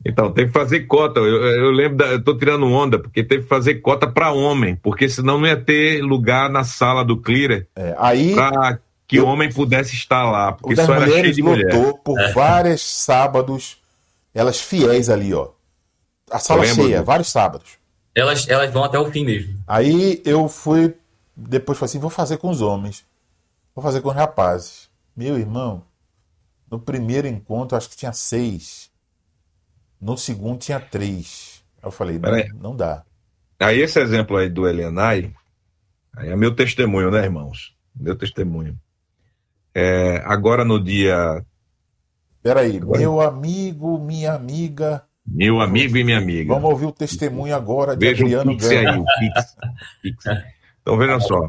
Então, teve que fazer cota. Eu, eu lembro, da, eu tô tirando onda, porque teve que fazer cota para homem, porque senão não ia ter lugar na sala do Clearer é, aí para que eu, homem pudesse estar lá, porque só era cheio de mulher. por é. vários sábados, elas fiéis ali, ó. A sala cheia, vários sábados. Elas, elas vão até o fim mesmo. Aí eu fui, depois falei assim, vou fazer com os homens, vou fazer com os rapazes. Meu irmão, no primeiro encontro, acho que tinha seis. No segundo tinha três. Eu falei, não, não dá. Aí esse exemplo aí do Elenai, aí é meu testemunho, né, irmãos? Meu testemunho. É, agora no dia. Peraí, agora... meu amigo, minha amiga. Meu amigo e minha amiga. Vamos ouvir o testemunho agora de Veja Adriano o Pix aí, o Pix. Pix. Então veja só.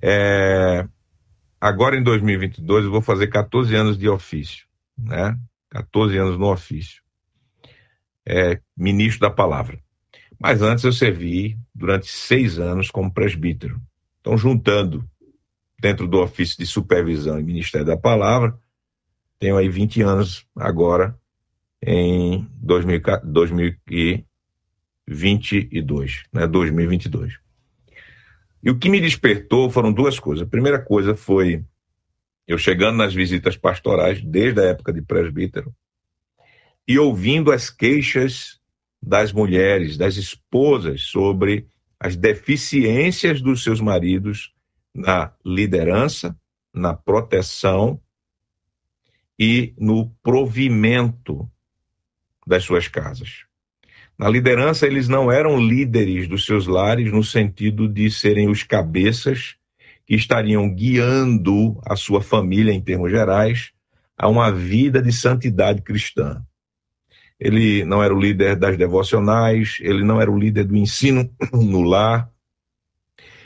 É, agora em 2022 eu vou fazer 14 anos de ofício, né? 14 anos no ofício é, ministro da palavra. Mas antes eu servi durante seis anos como presbítero. Então, juntando dentro do ofício de supervisão e Ministério da Palavra, tenho aí 20 anos agora em 2022, né, 2022. E o que me despertou foram duas coisas. A primeira coisa foi eu chegando nas visitas pastorais, desde a época de presbítero, e ouvindo as queixas das mulheres, das esposas, sobre as deficiências dos seus maridos na liderança, na proteção e no provimento das suas casas. Na liderança, eles não eram líderes dos seus lares no sentido de serem os cabeças que estariam guiando a sua família, em termos gerais, a uma vida de santidade cristã ele não era o líder das devocionais, ele não era o líder do ensino no lar,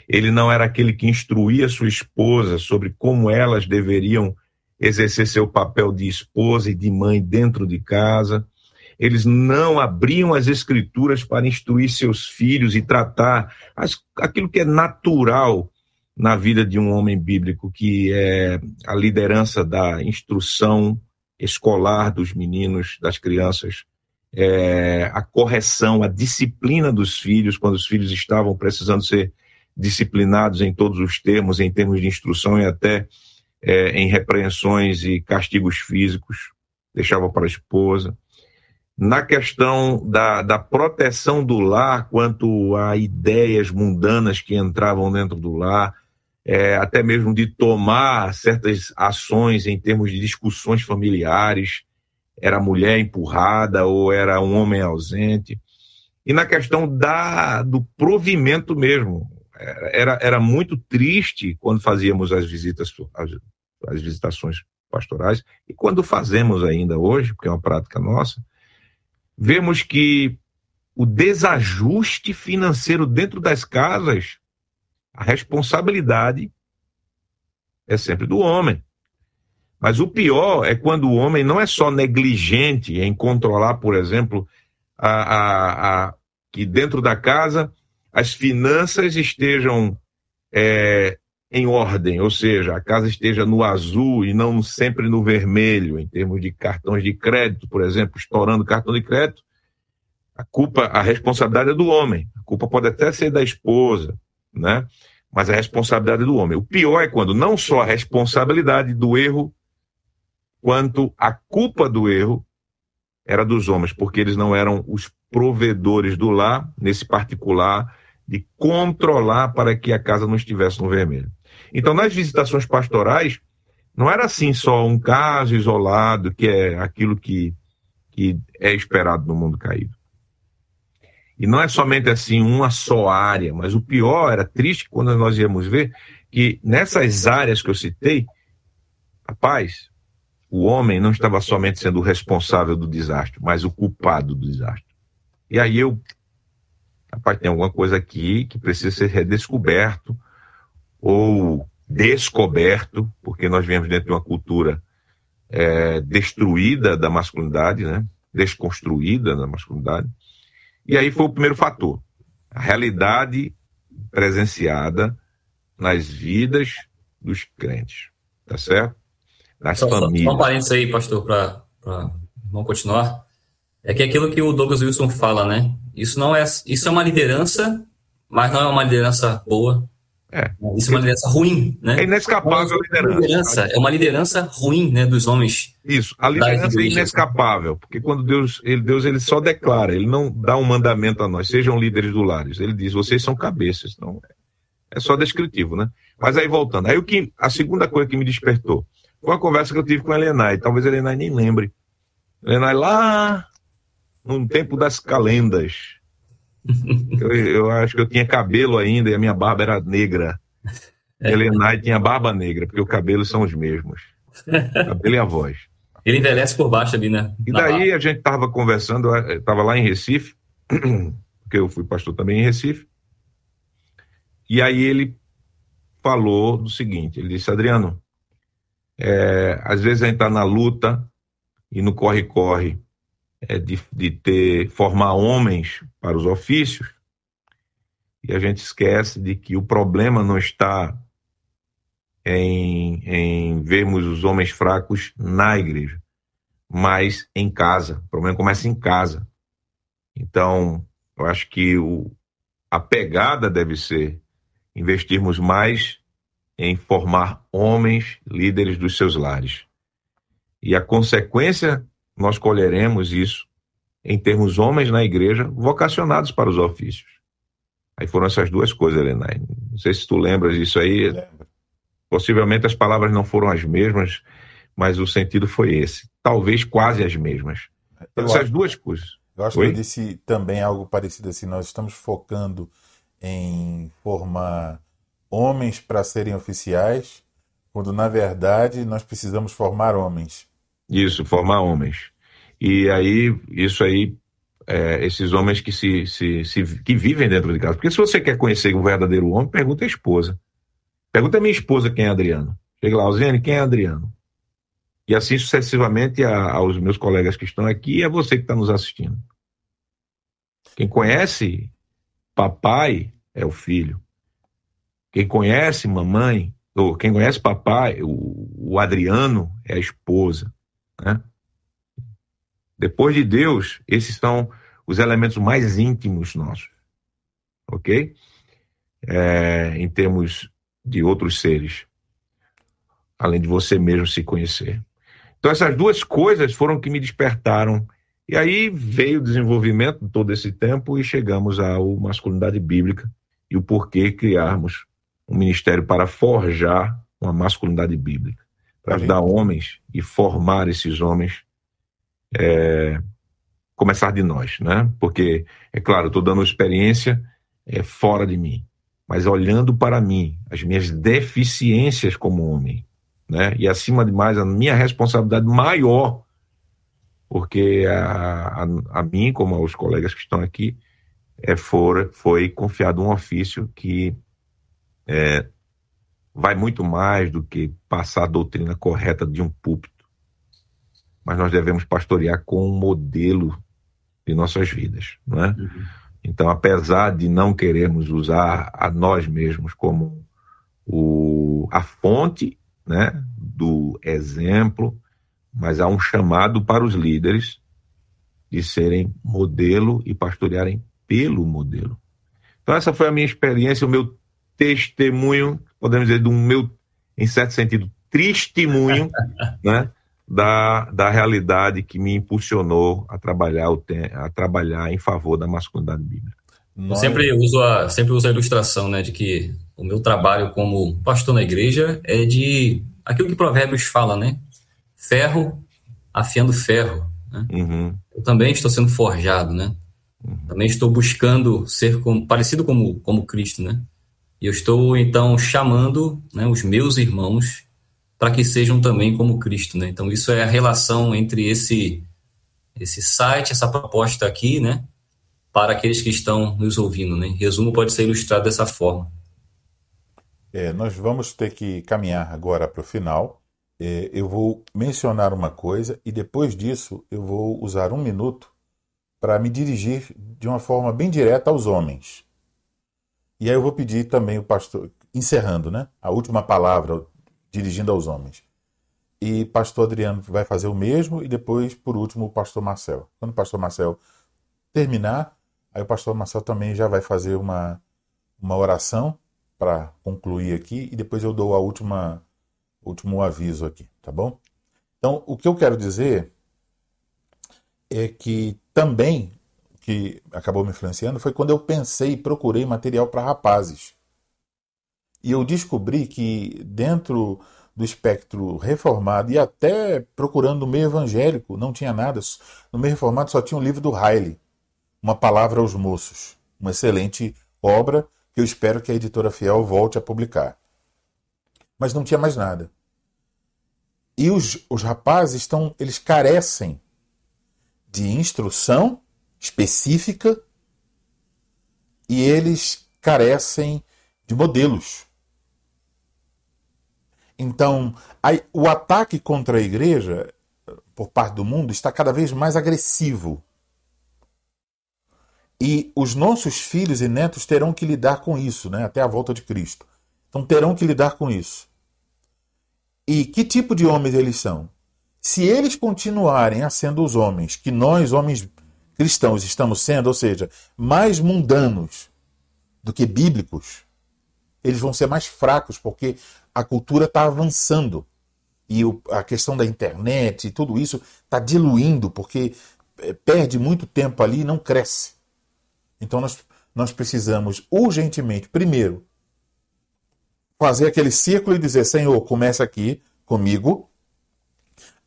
ele não era aquele que instruía sua esposa sobre como elas deveriam exercer seu papel de esposa e de mãe dentro de casa. Eles não abriam as escrituras para instruir seus filhos e tratar as, aquilo que é natural na vida de um homem bíblico, que é a liderança da instrução escolar dos meninos, das crianças, é, a correção, a disciplina dos filhos, quando os filhos estavam precisando ser disciplinados em todos os termos, em termos de instrução e até é, em repreensões e castigos físicos, deixava para a esposa. Na questão da, da proteção do lar, quanto a ideias mundanas que entravam dentro do lar, é, até mesmo de tomar certas ações em termos de discussões familiares, era mulher empurrada ou era um homem ausente. E na questão da, do provimento mesmo, era, era muito triste quando fazíamos as visitas, as, as visitações pastorais, e quando fazemos ainda hoje, porque é uma prática nossa, vemos que o desajuste financeiro dentro das casas, a responsabilidade é sempre do homem. Mas o pior é quando o homem não é só negligente em controlar, por exemplo, a, a, a que dentro da casa as finanças estejam é, em ordem, ou seja, a casa esteja no azul e não sempre no vermelho, em termos de cartões de crédito, por exemplo, estourando cartão de crédito, a culpa, a responsabilidade é do homem. A culpa pode até ser da esposa, né? Mas a responsabilidade é do homem. O pior é quando não só a responsabilidade do erro, quanto a culpa do erro era dos homens, porque eles não eram os provedores do lar, nesse particular, de controlar para que a casa não estivesse no vermelho. Então, nas visitações pastorais, não era assim só um caso isolado, que é aquilo que, que é esperado no mundo caído. E não é somente assim uma só área, mas o pior era triste quando nós íamos ver que nessas áreas que eu citei, rapaz, o homem não estava somente sendo o responsável do desastre, mas o culpado do desastre. E aí eu, rapaz, tem alguma coisa aqui que precisa ser redescoberto ou descoberto, porque nós vivemos dentro de uma cultura é, destruída da masculinidade, né? desconstruída da masculinidade. E aí foi o primeiro fator, a realidade presenciada nas vidas dos crentes, tá certo? nas só, famílias. Só um parênteses aí, pastor, para vamos continuar. É que é aquilo que o Douglas Wilson fala, né? Isso não é, isso é uma liderança, mas não é uma liderança boa. É. Isso é uma liderança ruim, né? É inescapável a liderança. liderança. É uma liderança ruim, né, dos homens. Isso, a liderança é inescapável, porque quando Deus ele, Deus ele só declara, ele não dá um mandamento a nós, sejam líderes do lar. Ele diz, vocês são cabeças, então é só descritivo, né? Mas aí voltando, aí o que a segunda coisa que me despertou, foi uma conversa que eu tive com a Elenay. Talvez a Elenay nem lembre. Elenay lá no tempo das calendas. Eu, eu, acho que eu tinha cabelo ainda e a minha barba era negra. É. Tinha barba negra, porque os cabelos são os mesmos. O cabelo e a voz. Ele envelhece por baixo ali, né? E daí a gente estava conversando, estava lá em Recife, porque eu fui pastor também em Recife. E aí ele falou do seguinte: ele disse, Adriano, é, às vezes a gente está na luta e no corre-corre é, de, de ter formar homens para os ofícios e a gente esquece de que o problema não está em, em vermos os homens fracos na igreja, mas em casa. O problema começa em casa. Então, eu acho que o, a pegada deve ser investirmos mais em formar homens líderes dos seus lares. E a consequência, nós colheremos isso em termos homens na igreja vocacionados para os ofícios. Aí foram essas duas coisas, Helena. Não sei se tu lembras disso aí. Possivelmente as palavras não foram as mesmas, mas o sentido foi esse. Talvez quase as mesmas. Essas acho, duas coisas. Eu acho Oi? que eu disse também algo parecido assim. Nós estamos focando em formar homens para serem oficiais, quando na verdade nós precisamos formar homens. Isso, formar homens. E aí, isso aí, é, esses homens que se, se, se, que vivem dentro de casa. Porque se você quer conhecer um verdadeiro homem, pergunta a esposa. Pergunta a minha esposa quem é Adriano. Chega lá, Alzene, quem é Adriano? E assim sucessivamente a, aos meus colegas que estão aqui e a você que está nos assistindo. Quem conhece papai é o filho. Quem conhece mamãe, ou quem conhece papai, o, o Adriano é a esposa. Né? Depois de Deus, esses são os elementos mais íntimos nossos. Ok? É, em termos de outros seres. Além de você mesmo se conhecer. Então, essas duas coisas foram que me despertaram. E aí veio o desenvolvimento todo esse tempo e chegamos à masculinidade bíblica e o porquê criarmos um ministério para forjar uma masculinidade bíblica, para ajudar homens e formar esses homens, é, começar de nós, né? Porque, é claro, estou dando experiência é, fora de mim, mas olhando para mim, as minhas deficiências como homem, né? E acima de mais, a minha responsabilidade maior, porque a, a, a mim, como aos colegas que estão aqui, é, for, foi confiado um ofício que é, vai muito mais do que passar a doutrina correta de um púlpito. Mas nós devemos pastorear com um modelo de nossas vidas, não é? Uhum. Então, apesar de não querermos usar a nós mesmos como o, a fonte né, do exemplo, mas há um chamado para os líderes de serem modelo e pastorearem pelo modelo. Então, essa foi a minha experiência, o meu testemunho, podemos dizer, do meu, em certo sentido, testemunho, né, da, da realidade que me impulsionou a trabalhar, a trabalhar em favor da masculinidade bíblica. Eu sempre uso a, sempre uso a ilustração, né, de que o meu trabalho como pastor na igreja é de aquilo que Provérbios fala, né? Ferro afiando ferro. Né? Uhum. Eu também estou sendo forjado, né? Uhum. Também estou buscando ser como, parecido como, como Cristo, né? E eu estou então chamando né, os meus irmãos para que sejam também como Cristo, né? Então isso é a relação entre esse esse site, essa proposta aqui, né? para aqueles que estão nos ouvindo. Né? Resumo pode ser ilustrado dessa forma. É, nós vamos ter que caminhar agora para o final. É, eu vou mencionar uma coisa e depois disso eu vou usar um minuto para me dirigir de uma forma bem direta aos homens. E aí eu vou pedir também o pastor, encerrando, né? A última palavra, dirigindo aos homens. E pastor Adriano vai fazer o mesmo e depois, por último, o pastor Marcel. Quando o pastor Marcel terminar, Aí o pastor Marcel também já vai fazer uma, uma oração para concluir aqui e depois eu dou a última último aviso aqui, tá bom? Então, o que eu quero dizer é que também que acabou me influenciando foi quando eu pensei e procurei material para rapazes. E eu descobri que dentro do espectro reformado e até procurando no meio evangélico, não tinha nada. No meio reformado só tinha um livro do Riley, uma Palavra aos Moços, uma excelente obra que eu espero que a editora Fiel volte a publicar. Mas não tinha mais nada. E os, os rapazes estão, eles carecem de instrução específica e eles carecem de modelos. Então, o ataque contra a igreja por parte do mundo está cada vez mais agressivo. E os nossos filhos e netos terão que lidar com isso, né? até a volta de Cristo. Então terão que lidar com isso. E que tipo de homens eles são? Se eles continuarem a sendo os homens que nós, homens cristãos, estamos sendo, ou seja, mais mundanos do que bíblicos, eles vão ser mais fracos, porque a cultura está avançando. E o, a questão da internet e tudo isso está diluindo, porque eh, perde muito tempo ali e não cresce. Então nós, nós precisamos urgentemente, primeiro, fazer aquele círculo e dizer: Senhor, começa aqui comigo.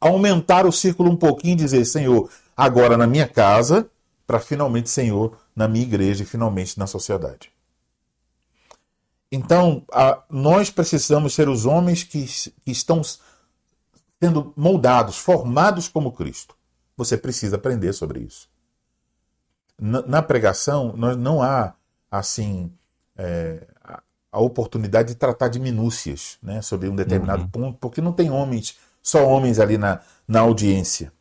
Aumentar o círculo um pouquinho e dizer: Senhor, agora na minha casa, para finalmente, Senhor, na minha igreja e finalmente na sociedade. Então, a, nós precisamos ser os homens que, que estão sendo moldados, formados como Cristo. Você precisa aprender sobre isso na, na pregação nós, não há assim é, a, oportunidade de tratar de minúcias né, sobre um determinado uhum. ponto, porque não tem homens, só homens ali na, na audiência.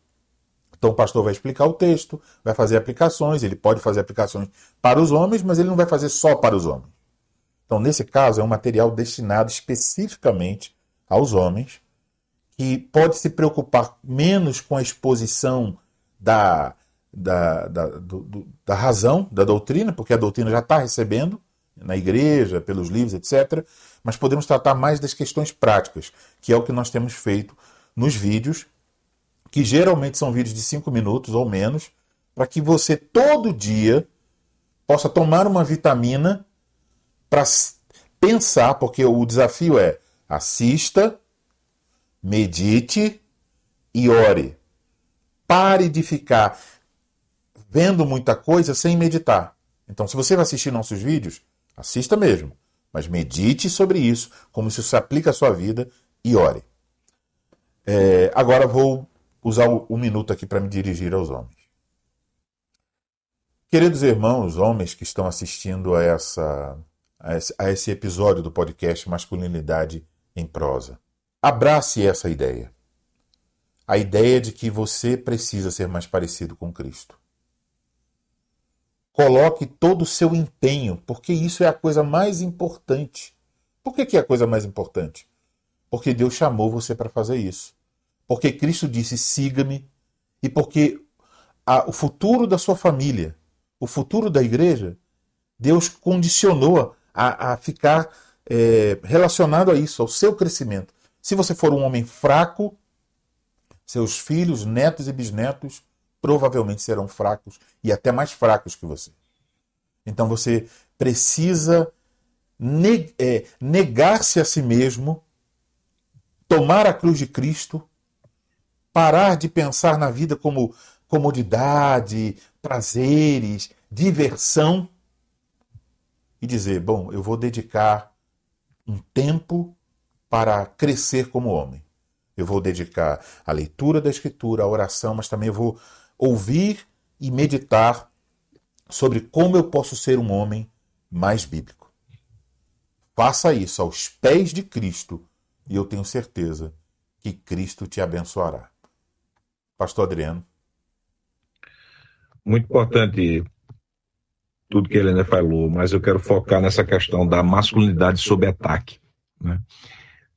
Então o pastor vai explicar o texto, vai fazer aplicações, ele pode fazer aplicações para os homens, mas ele não vai fazer só para os homens. Então, nesse caso, é um material destinado especificamente aos homens, que pode se preocupar menos com a exposição da, da, da, do, da razão da doutrina, porque a doutrina já está recebendo na igreja, pelos livros, etc. Mas podemos tratar mais das questões práticas, que é o que nós temos feito nos vídeos, que geralmente são vídeos de cinco minutos ou menos, para que você todo dia possa tomar uma vitamina para pensar, porque o desafio é assista, medite e ore. Pare de ficar vendo muita coisa sem meditar. Então, se você vai assistir nossos vídeos, assista mesmo, mas medite sobre isso, como isso se aplica à sua vida e ore. É, agora vou usar um minuto aqui para me dirigir aos homens. Queridos irmãos, homens que estão assistindo a, essa, a esse episódio do podcast Masculinidade em Prosa, abrace essa ideia. A ideia de que você precisa ser mais parecido com Cristo. Coloque todo o seu empenho, porque isso é a coisa mais importante. Por que, que é a coisa mais importante? Porque Deus chamou você para fazer isso porque Cristo disse: siga-me, e porque a, o futuro da sua família, o futuro da igreja, Deus condicionou a, a ficar é, relacionado a isso, ao seu crescimento. Se você for um homem fraco, seus filhos, netos e bisnetos provavelmente serão fracos e até mais fracos que você. Então você precisa é, negar-se a si mesmo, tomar a cruz de Cristo parar de pensar na vida como comodidade, prazeres, diversão e dizer: bom, eu vou dedicar um tempo para crescer como homem. Eu vou dedicar a leitura da Escritura, a oração, mas também vou ouvir e meditar sobre como eu posso ser um homem mais bíblico. Faça isso aos pés de Cristo e eu tenho certeza que Cristo te abençoará. Pastor Adriano. Muito importante tudo que a Helena falou, mas eu quero focar nessa questão da masculinidade sob ataque. Né?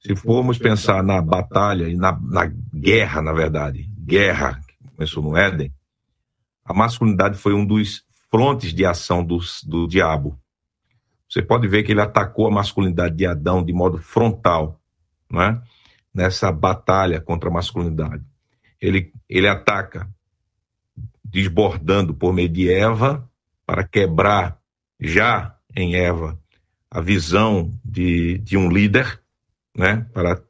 Se formos pensar na batalha e na, na guerra, na verdade, guerra que começou no Éden, a masculinidade foi um dos frontes de ação do, do diabo. Você pode ver que ele atacou a masculinidade de Adão de modo frontal, né? nessa batalha contra a masculinidade ele, ele ataca desbordando por meio de Eva para quebrar já em Eva a visão de, de um líder, né? para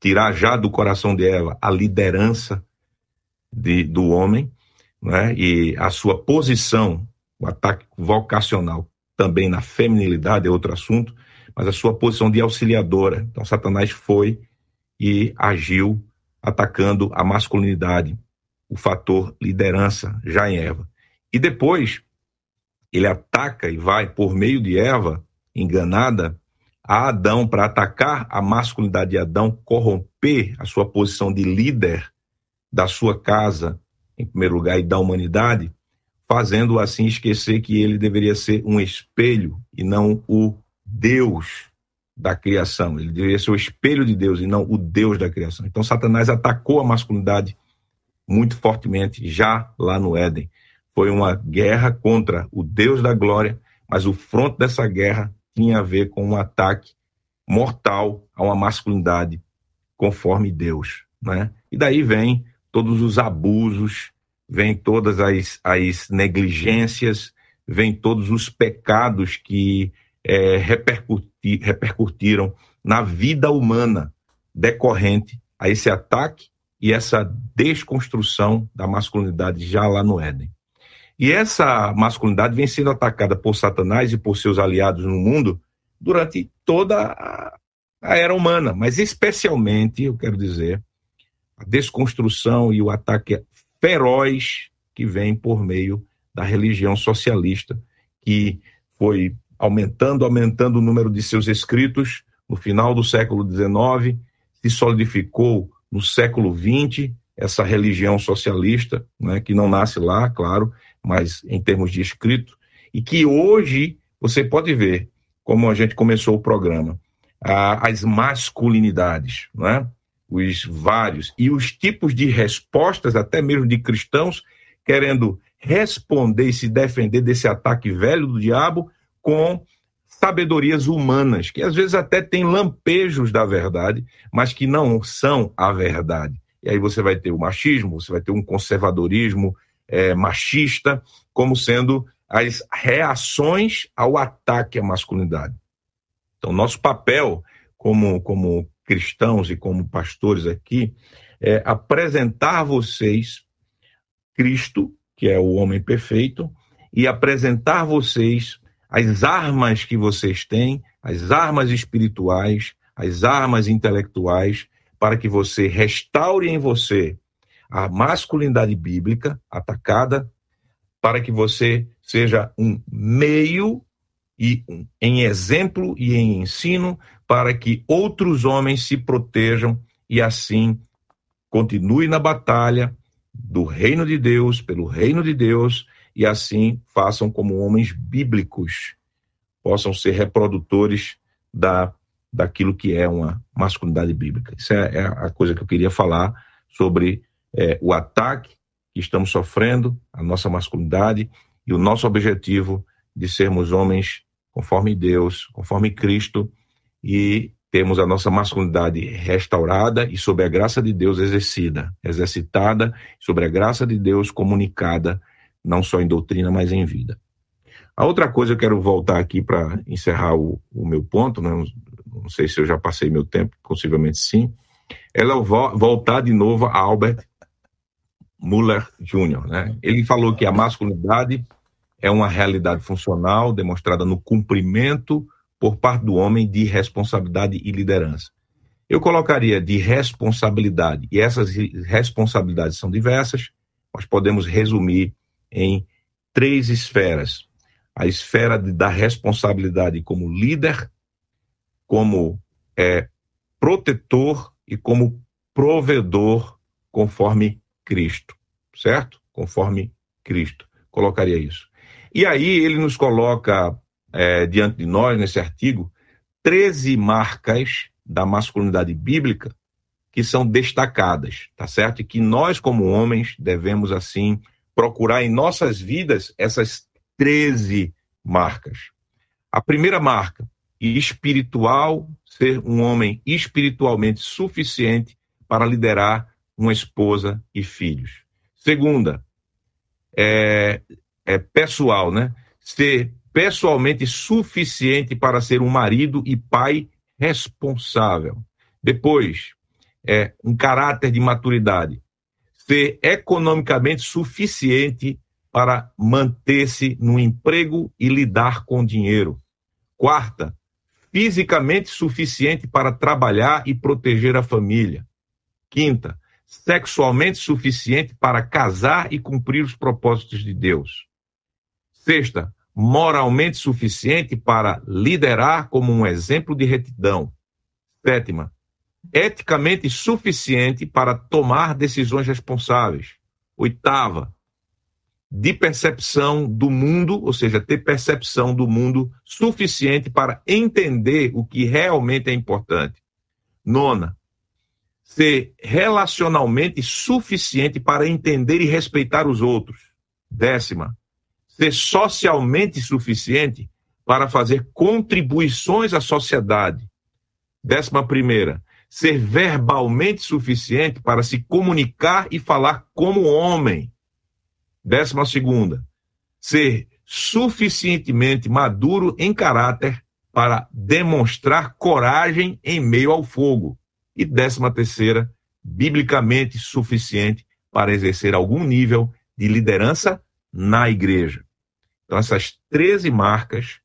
tirar já do coração de Eva a liderança de, do homem né? e a sua posição, o ataque vocacional também na feminilidade é outro assunto, mas a sua posição de auxiliadora. Então, Satanás foi e agiu atacando a masculinidade, o fator liderança, já em Eva. E depois, ele ataca e vai, por meio de Eva, enganada, a Adão para atacar a masculinidade de Adão, corromper a sua posição de líder da sua casa, em primeiro lugar, e da humanidade, fazendo assim esquecer que ele deveria ser um espelho e não o Deus da criação. Ele deveria ser o espelho de Deus e não o Deus da criação. Então, Satanás atacou a masculinidade muito fortemente já lá no Éden. Foi uma guerra contra o Deus da glória, mas o fronte dessa guerra tinha a ver com um ataque mortal a uma masculinidade conforme Deus, né? E daí vem todos os abusos, vem todas as, as negligências, vem todos os pecados que é, repercuti, repercutiram na vida humana decorrente a esse ataque e essa desconstrução da masculinidade já lá no Éden. E essa masculinidade vem sendo atacada por Satanás e por seus aliados no mundo durante toda a, a era humana, mas especialmente, eu quero dizer, a desconstrução e o ataque feroz que vem por meio da religião socialista, que foi aumentando, aumentando o número de seus escritos no final do século XIX, se solidificou no século XX, essa religião socialista, né, que não nasce lá, claro, mas em termos de escrito, e que hoje você pode ver, como a gente começou o programa, as masculinidades, né, os vários, e os tipos de respostas, até mesmo de cristãos, querendo responder e se defender desse ataque velho do diabo, com sabedorias humanas, que às vezes até têm lampejos da verdade, mas que não são a verdade. E aí você vai ter o machismo, você vai ter um conservadorismo é, machista, como sendo as reações ao ataque à masculinidade. Então, nosso papel como, como cristãos e como pastores aqui é apresentar a vocês Cristo, que é o homem perfeito, e apresentar vocês as armas que vocês têm, as armas espirituais, as armas intelectuais, para que você restaure em você a masculinidade bíblica atacada, para que você seja um meio e um, em exemplo e em ensino para que outros homens se protejam e assim continue na batalha do reino de Deus, pelo reino de Deus, e assim façam como homens bíblicos, possam ser reprodutores da, daquilo que é uma masculinidade bíblica. Isso é, é a coisa que eu queria falar sobre é, o ataque que estamos sofrendo, a nossa masculinidade e o nosso objetivo de sermos homens conforme Deus, conforme Cristo e temos a nossa masculinidade restaurada e sob a graça de Deus exercida, exercitada, sob a graça de Deus comunicada, não só em doutrina, mas em vida. A outra coisa, eu quero voltar aqui para encerrar o, o, meu ponto, né? não sei se eu já passei meu tempo, possivelmente sim, ela voltar de novo a Albert Muller Jr. Né? Ele falou que a masculinidade é uma realidade funcional demonstrada no cumprimento por parte do homem de responsabilidade e liderança. Eu colocaria de responsabilidade, e essas responsabilidades são diversas, nós podemos resumir em três esferas. A esfera de, da responsabilidade como líder, como é, protetor e como provedor, conforme Cristo, certo? Conforme Cristo. Colocaria isso. E aí ele nos coloca é, diante de nós, nesse artigo, 13 marcas da masculinidade bíblica que são destacadas, tá certo? E que nós, como homens, devemos, assim, procurar em nossas vidas essas 13 marcas. A primeira marca, espiritual, ser um homem espiritualmente suficiente para liderar uma esposa e filhos. Segunda, é, é pessoal, né? Ser pessoalmente suficiente para ser um marido e pai responsável. Depois, é um caráter de maturidade. Ser economicamente suficiente para manter-se no emprego e lidar com dinheiro. Quarta, fisicamente suficiente para trabalhar e proteger a família. Quinta, sexualmente suficiente para casar e cumprir os propósitos de Deus. Sexta, moralmente suficiente para liderar como um exemplo de retidão. Sétima, eticamente suficiente para tomar decisões responsáveis. Oitava, de percepção do mundo, ou seja, ter percepção do mundo suficiente para entender o que realmente é importante. Nona, ser relacionalmente suficiente para entender e respeitar os outros. Décima, ser socialmente suficiente para fazer contribuições à sociedade. Décima primeira, ser verbalmente suficiente para se comunicar e falar como homem. Décima segunda, ser suficientemente maduro em caráter para demonstrar coragem em meio ao fogo. E décima terceira, biblicamente suficiente para exercer algum nível de liderança na igreja. Então, essas 13 marcas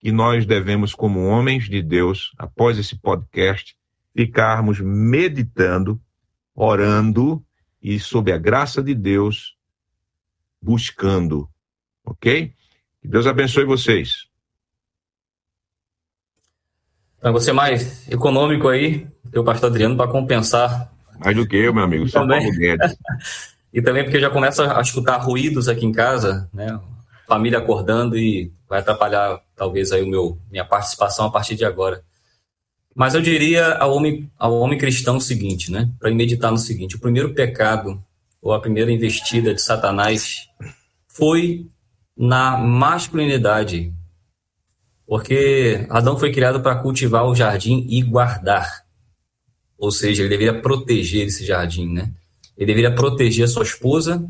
que nós devemos, como homens de Deus, após esse podcast, ficarmos meditando, orando e, sob a graça de Deus, buscando. Ok? Que Deus abençoe vocês. Para você mais econômico aí, o pastor Adriano, para compensar. Mais do que eu, meu amigo, Paulo Guedes. E também porque já começa a escutar ruídos aqui em casa, né? Família acordando e vai atrapalhar talvez aí o meu minha participação a partir de agora. Mas eu diria ao homem ao homem cristão o seguinte, né? Para meditar no seguinte: o primeiro pecado ou a primeira investida de Satanás foi na masculinidade, porque Adão foi criado para cultivar o jardim e guardar, ou seja, ele deveria proteger esse jardim, né? Ele deveria proteger a sua esposa,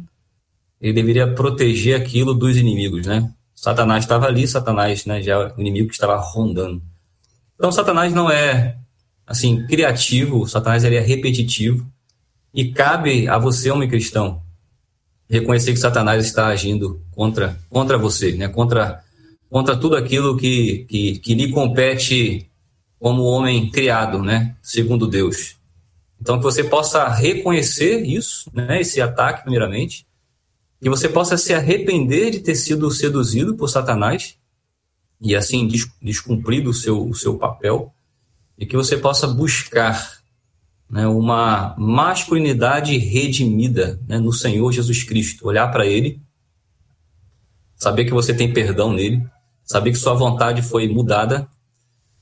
ele deveria proteger aquilo dos inimigos, né? Satanás estava ali, Satanás, né, já é o inimigo que estava rondando. Então, Satanás não é, assim, criativo, Satanás ele é repetitivo, e cabe a você, homem cristão, reconhecer que Satanás está agindo contra, contra você, né? contra, contra tudo aquilo que, que, que lhe compete como homem criado, né? segundo Deus. Então, que você possa reconhecer isso, né, esse ataque, primeiramente, que você possa se arrepender de ter sido seduzido por Satanás e, assim, descumprido o seu, o seu papel, e que você possa buscar né, uma masculinidade redimida né, no Senhor Jesus Cristo, olhar para Ele, saber que você tem perdão nele, saber que sua vontade foi mudada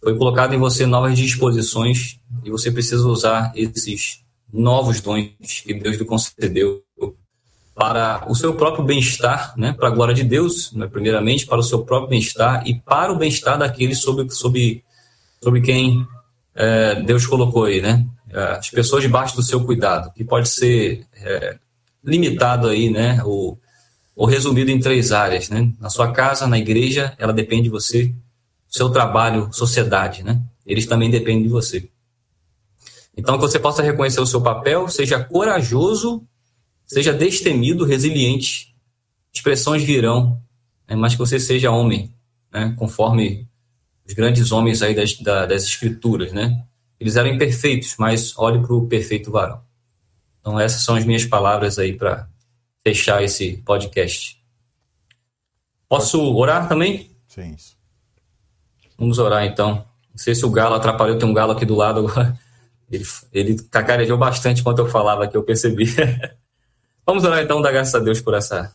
foi colocado em você novas disposições e você precisa usar esses novos dons que Deus lhe concedeu para o seu próprio bem-estar, né, para a glória de Deus, né, primeiramente para o seu próprio bem-estar e para o bem-estar daqueles sobre, sobre, sobre quem é, Deus colocou aí, né, as pessoas debaixo do seu cuidado, que pode ser é, limitado aí, né, ou, ou resumido em três áreas, né, na sua casa, na igreja, ela depende de você, seu trabalho, sociedade, né? Eles também dependem de você. Então, que você possa reconhecer o seu papel, seja corajoso, seja destemido, resiliente. Expressões virão, né? mas que você seja homem, né? conforme os grandes homens aí das, das escrituras, né? Eles eram imperfeitos, mas olhe para o perfeito varão. Então, essas são as minhas palavras aí para fechar esse podcast. Posso orar também? Sim. Isso. Vamos orar então. Não sei se o galo atrapalhou, tem um galo aqui do lado agora. Ele, ele cacarejou bastante enquanto eu falava que eu percebi. Vamos orar então, dar graças a Deus por, essa,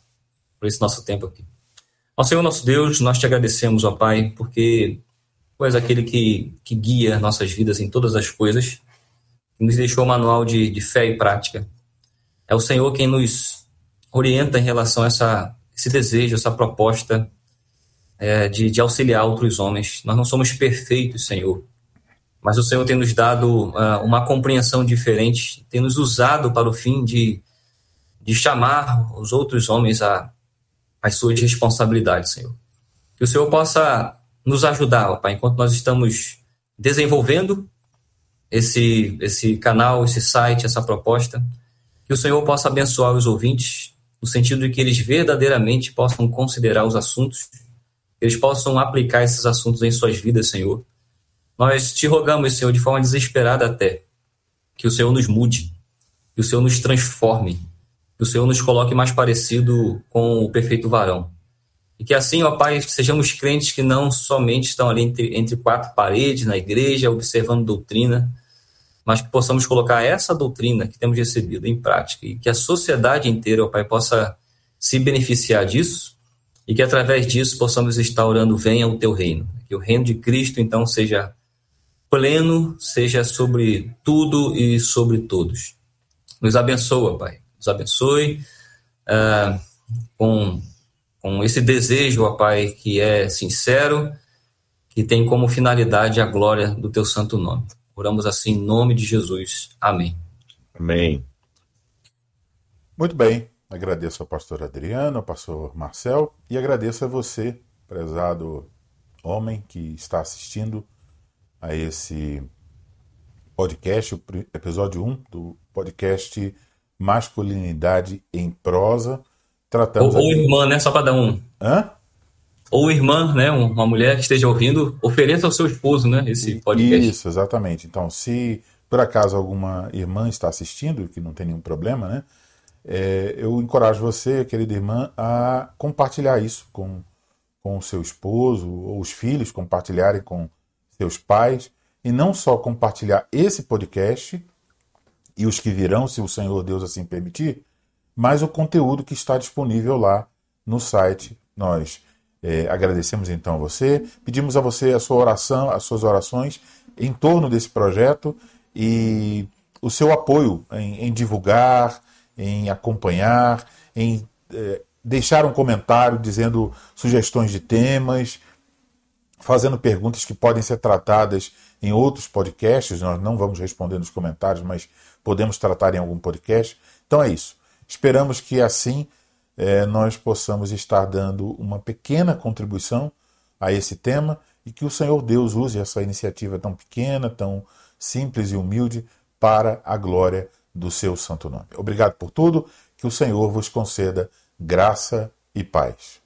por esse nosso tempo aqui. Ó Senhor nosso Deus, nós te agradecemos, ó Pai, porque tu és aquele que, que guia nossas vidas em todas as coisas, que nos deixou um manual de, de fé e prática. É o Senhor quem nos orienta em relação a essa, esse desejo, essa proposta é, de, de, auxiliar outros homens. Nós não somos perfeitos, Senhor, mas o Senhor tem nos dado uh, uma compreensão diferente, tem nos usado para o fim de, de chamar os outros homens a as suas responsabilidades, Senhor. Que o Senhor possa nos ajudar, Pai, enquanto nós estamos desenvolvendo esse, esse canal, esse site, essa proposta. Que o Senhor possa abençoar os ouvintes, no sentido de que eles verdadeiramente possam considerar os assuntos eles possam aplicar esses assuntos em suas vidas, Senhor. Nós te rogamos, Senhor, de forma desesperada até, que o Senhor nos mude, que o Senhor nos transforme, que o Senhor nos coloque mais parecido com o perfeito varão. E que assim, ó Pai, sejamos crentes que não somente estão ali entre, entre quatro paredes na igreja, observando doutrina, mas que possamos colocar essa doutrina que temos recebido em prática e que a sociedade inteira, ó Pai, possa se beneficiar disso e que através disso possamos estar orando, venha o teu reino. Que o reino de Cristo, então, seja pleno, seja sobre tudo e sobre todos. Nos abençoa, Pai. Nos abençoe uh, com, com esse desejo, ó Pai, que é sincero, que tem como finalidade a glória do teu santo nome. Oramos assim em nome de Jesus. Amém. Amém. Muito bem. Agradeço ao pastor Adriano, ao pastor Marcel e agradeço a você, prezado homem que está assistindo a esse podcast, o episódio 1 do podcast Masculinidade em Prosa. Tratamos ou, ou irmã, né? Só para dar um. Hã? Ou irmã, né? Uma mulher que esteja ouvindo, ofereça ao seu esposo, né? Esse podcast. Isso, exatamente. Então, se por acaso alguma irmã está assistindo, que não tem nenhum problema, né? é, eu encorajo você, querida irmã, a compartilhar isso com, com o seu esposo ou os filhos compartilharem com seus pais e não só compartilhar esse podcast e os que virão, se o Senhor Deus assim permitir, mas o conteúdo que está disponível lá no site. Nós é, agradecemos então a você, pedimos a você a sua oração, as suas orações em torno desse projeto e o seu apoio em, em divulgar, em acompanhar, em é, deixar um comentário dizendo sugestões de temas, fazendo perguntas que podem ser tratadas em outros podcasts. Nós não vamos responder nos comentários, mas podemos tratar em algum podcast. Então é isso. Esperamos que assim é, nós possamos estar dando uma pequena contribuição a esse tema e que o Senhor Deus use essa iniciativa tão pequena, tão simples e humilde para a glória do seu santo nome. Obrigado por tudo, que o Senhor vos conceda graça e paz.